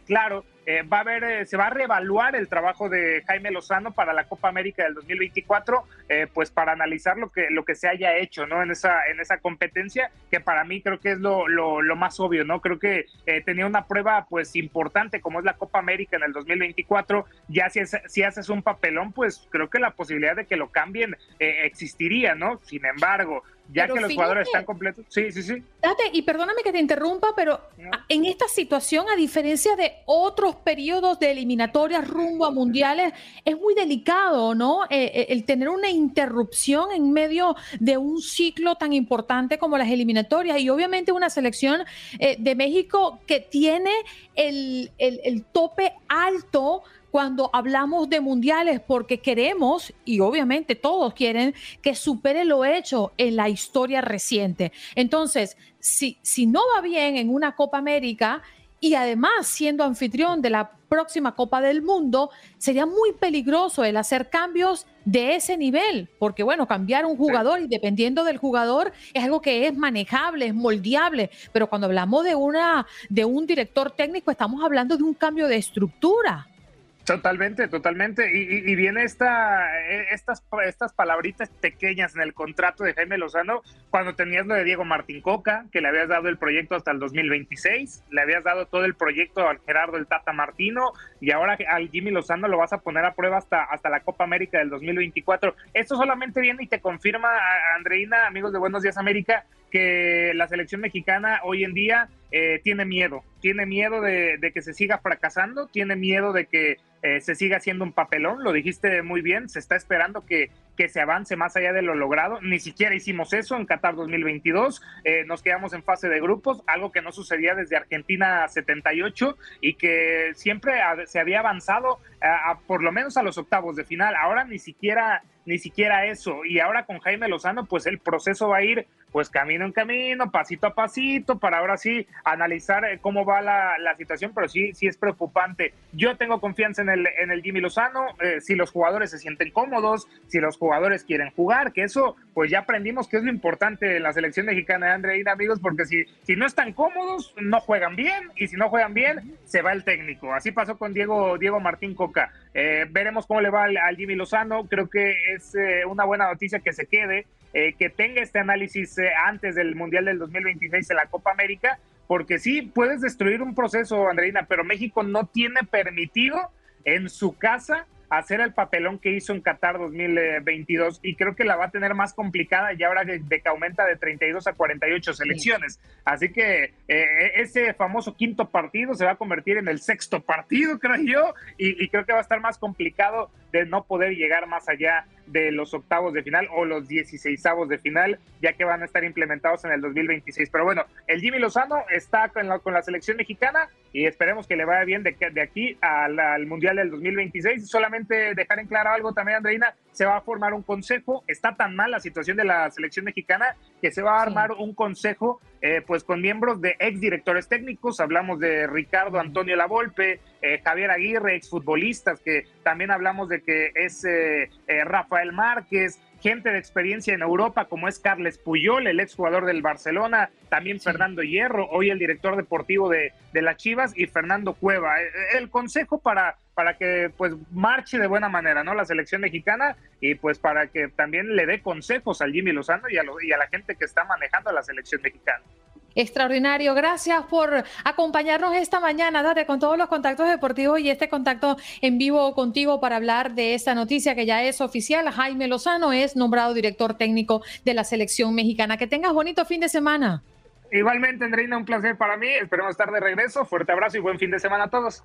claro eh, va a haber, eh, se va a reevaluar el trabajo de Jaime Lozano para la Copa América del 2024, eh, pues para analizar lo que, lo que se haya hecho, ¿no? En esa, en esa competencia, que para mí creo que es lo, lo, lo más obvio, ¿no? Creo que tenía una prueba, pues, importante como es la Copa América en el 2024, ya si, si haces un papelón, pues creo que la posibilidad de que lo cambien existiría, ¿no? Sin embargo, ya que los jugadores están completos. Sí, sí, sí. Date, y perdóname que te interrumpa, pero en esta situación, a diferencia de otros periodos de eliminatorias rumbo a mundiales, es muy delicado, ¿no? Eh, eh, el tener una interrupción en medio de un ciclo tan importante como las eliminatorias y obviamente una selección eh, de México que tiene el, el, el tope alto cuando hablamos de mundiales porque queremos, y obviamente todos quieren, que supere lo hecho en la historia reciente. Entonces, si, si no va bien en una Copa América y además siendo anfitrión de la próxima Copa del Mundo, sería muy peligroso el hacer cambios de ese nivel, porque bueno, cambiar un jugador y dependiendo del jugador es algo que es manejable, es moldeable, pero cuando hablamos de una de un director técnico estamos hablando de un cambio de estructura. Totalmente, totalmente. Y, viene esta, e, estas, estas palabritas pequeñas en el contrato de Jaime Lozano cuando tenías lo de Diego Martín Coca, que le habías dado el proyecto hasta el 2026, le habías dado todo el proyecto al Gerardo el Tata Martino y ahora al Jimmy Lozano lo vas a poner a prueba hasta, hasta la Copa América del 2024. Esto solamente viene y te confirma, Andreina, amigos de Buenos Días América, que la selección mexicana hoy en día eh, tiene miedo, tiene miedo de, que se siga fracasando, tiene miedo de que eh, se siga haciendo un papelón, lo dijiste muy bien, se está esperando que, que se avance más allá de lo logrado, ni siquiera hicimos eso en Qatar 2022, eh, nos quedamos en fase de grupos, algo que no sucedía desde Argentina 78 y que siempre se había avanzado por lo menos a los octavos de final, ahora ni siquiera ni siquiera eso. Y ahora con Jaime Lozano, pues el proceso va a ir pues camino en camino, pasito a pasito, para ahora sí analizar eh, cómo va la, situación, pero sí, sí es preocupante. Yo tengo confianza en el, en el Jimmy Lozano, eh, si los jugadores se sienten cómodos, si los jugadores quieren jugar, que eso pues ya aprendimos que es lo importante en la selección mexicana de Andreina, amigos, porque si, si no están cómodos, no juegan bien, y si no juegan bien, se va el técnico. Así pasó con Diego, Diego Martín Coca. Eh, veremos cómo le va al, Jimmy Lozano, creo que es una buena noticia que se quede. Eh, que tenga este análisis eh, antes del Mundial del 2026 en la Copa América, porque sí, puedes destruir un proceso, Andreina, pero México no tiene permitido en su casa hacer el papelón que hizo en Qatar 2022 y creo que la va a tener más complicada y ahora de, que aumenta de 32 a 48 selecciones. Así que eh, ese famoso quinto partido se va a convertir en el sexto partido, creo yo, y, y creo que va a estar más complicado de no poder llegar más allá de los octavos de final o los 16 de final, ya que van a estar implementados en el 2026. Pero bueno, el Jimmy Lozano está con la, con la selección mexicana y esperemos que le vaya bien de, de aquí al, al, Mundial del 2026. Solamente dejar en claro algo también, Andreina, se va a formar un consejo. Está tan mal la situación de la selección mexicana que se va a armar un consejo eh, pues con miembros de ex directores técnicos, hablamos de Ricardo Antonio Lavolpe, eh, Javier Aguirre, exfutbolistas, que también hablamos de que es eh, Rafael Márquez, gente de experiencia en Europa como es Carles Puyol, el exjugador del Barcelona, también Fernando Hierro, hoy el director deportivo de, de las Chivas y Fernando Cueva. El consejo para, para que pues marche de buena manera, ¿no? La selección mexicana y pues para que también le dé consejos al Jimmy Lozano y a, y a la gente que está manejando la selección mexicana. Extraordinario, gracias por acompañarnos esta mañana, Date, con todos los contactos deportivos y este contacto en vivo contigo para hablar de esta noticia que ya es oficial. Jaime Lozano es nombrado director técnico de la selección mexicana. Que tengas bonito fin de semana. Igualmente, Andreina, un placer para mí. Esperemos estar de regreso. Fuerte abrazo y buen fin de semana a todos.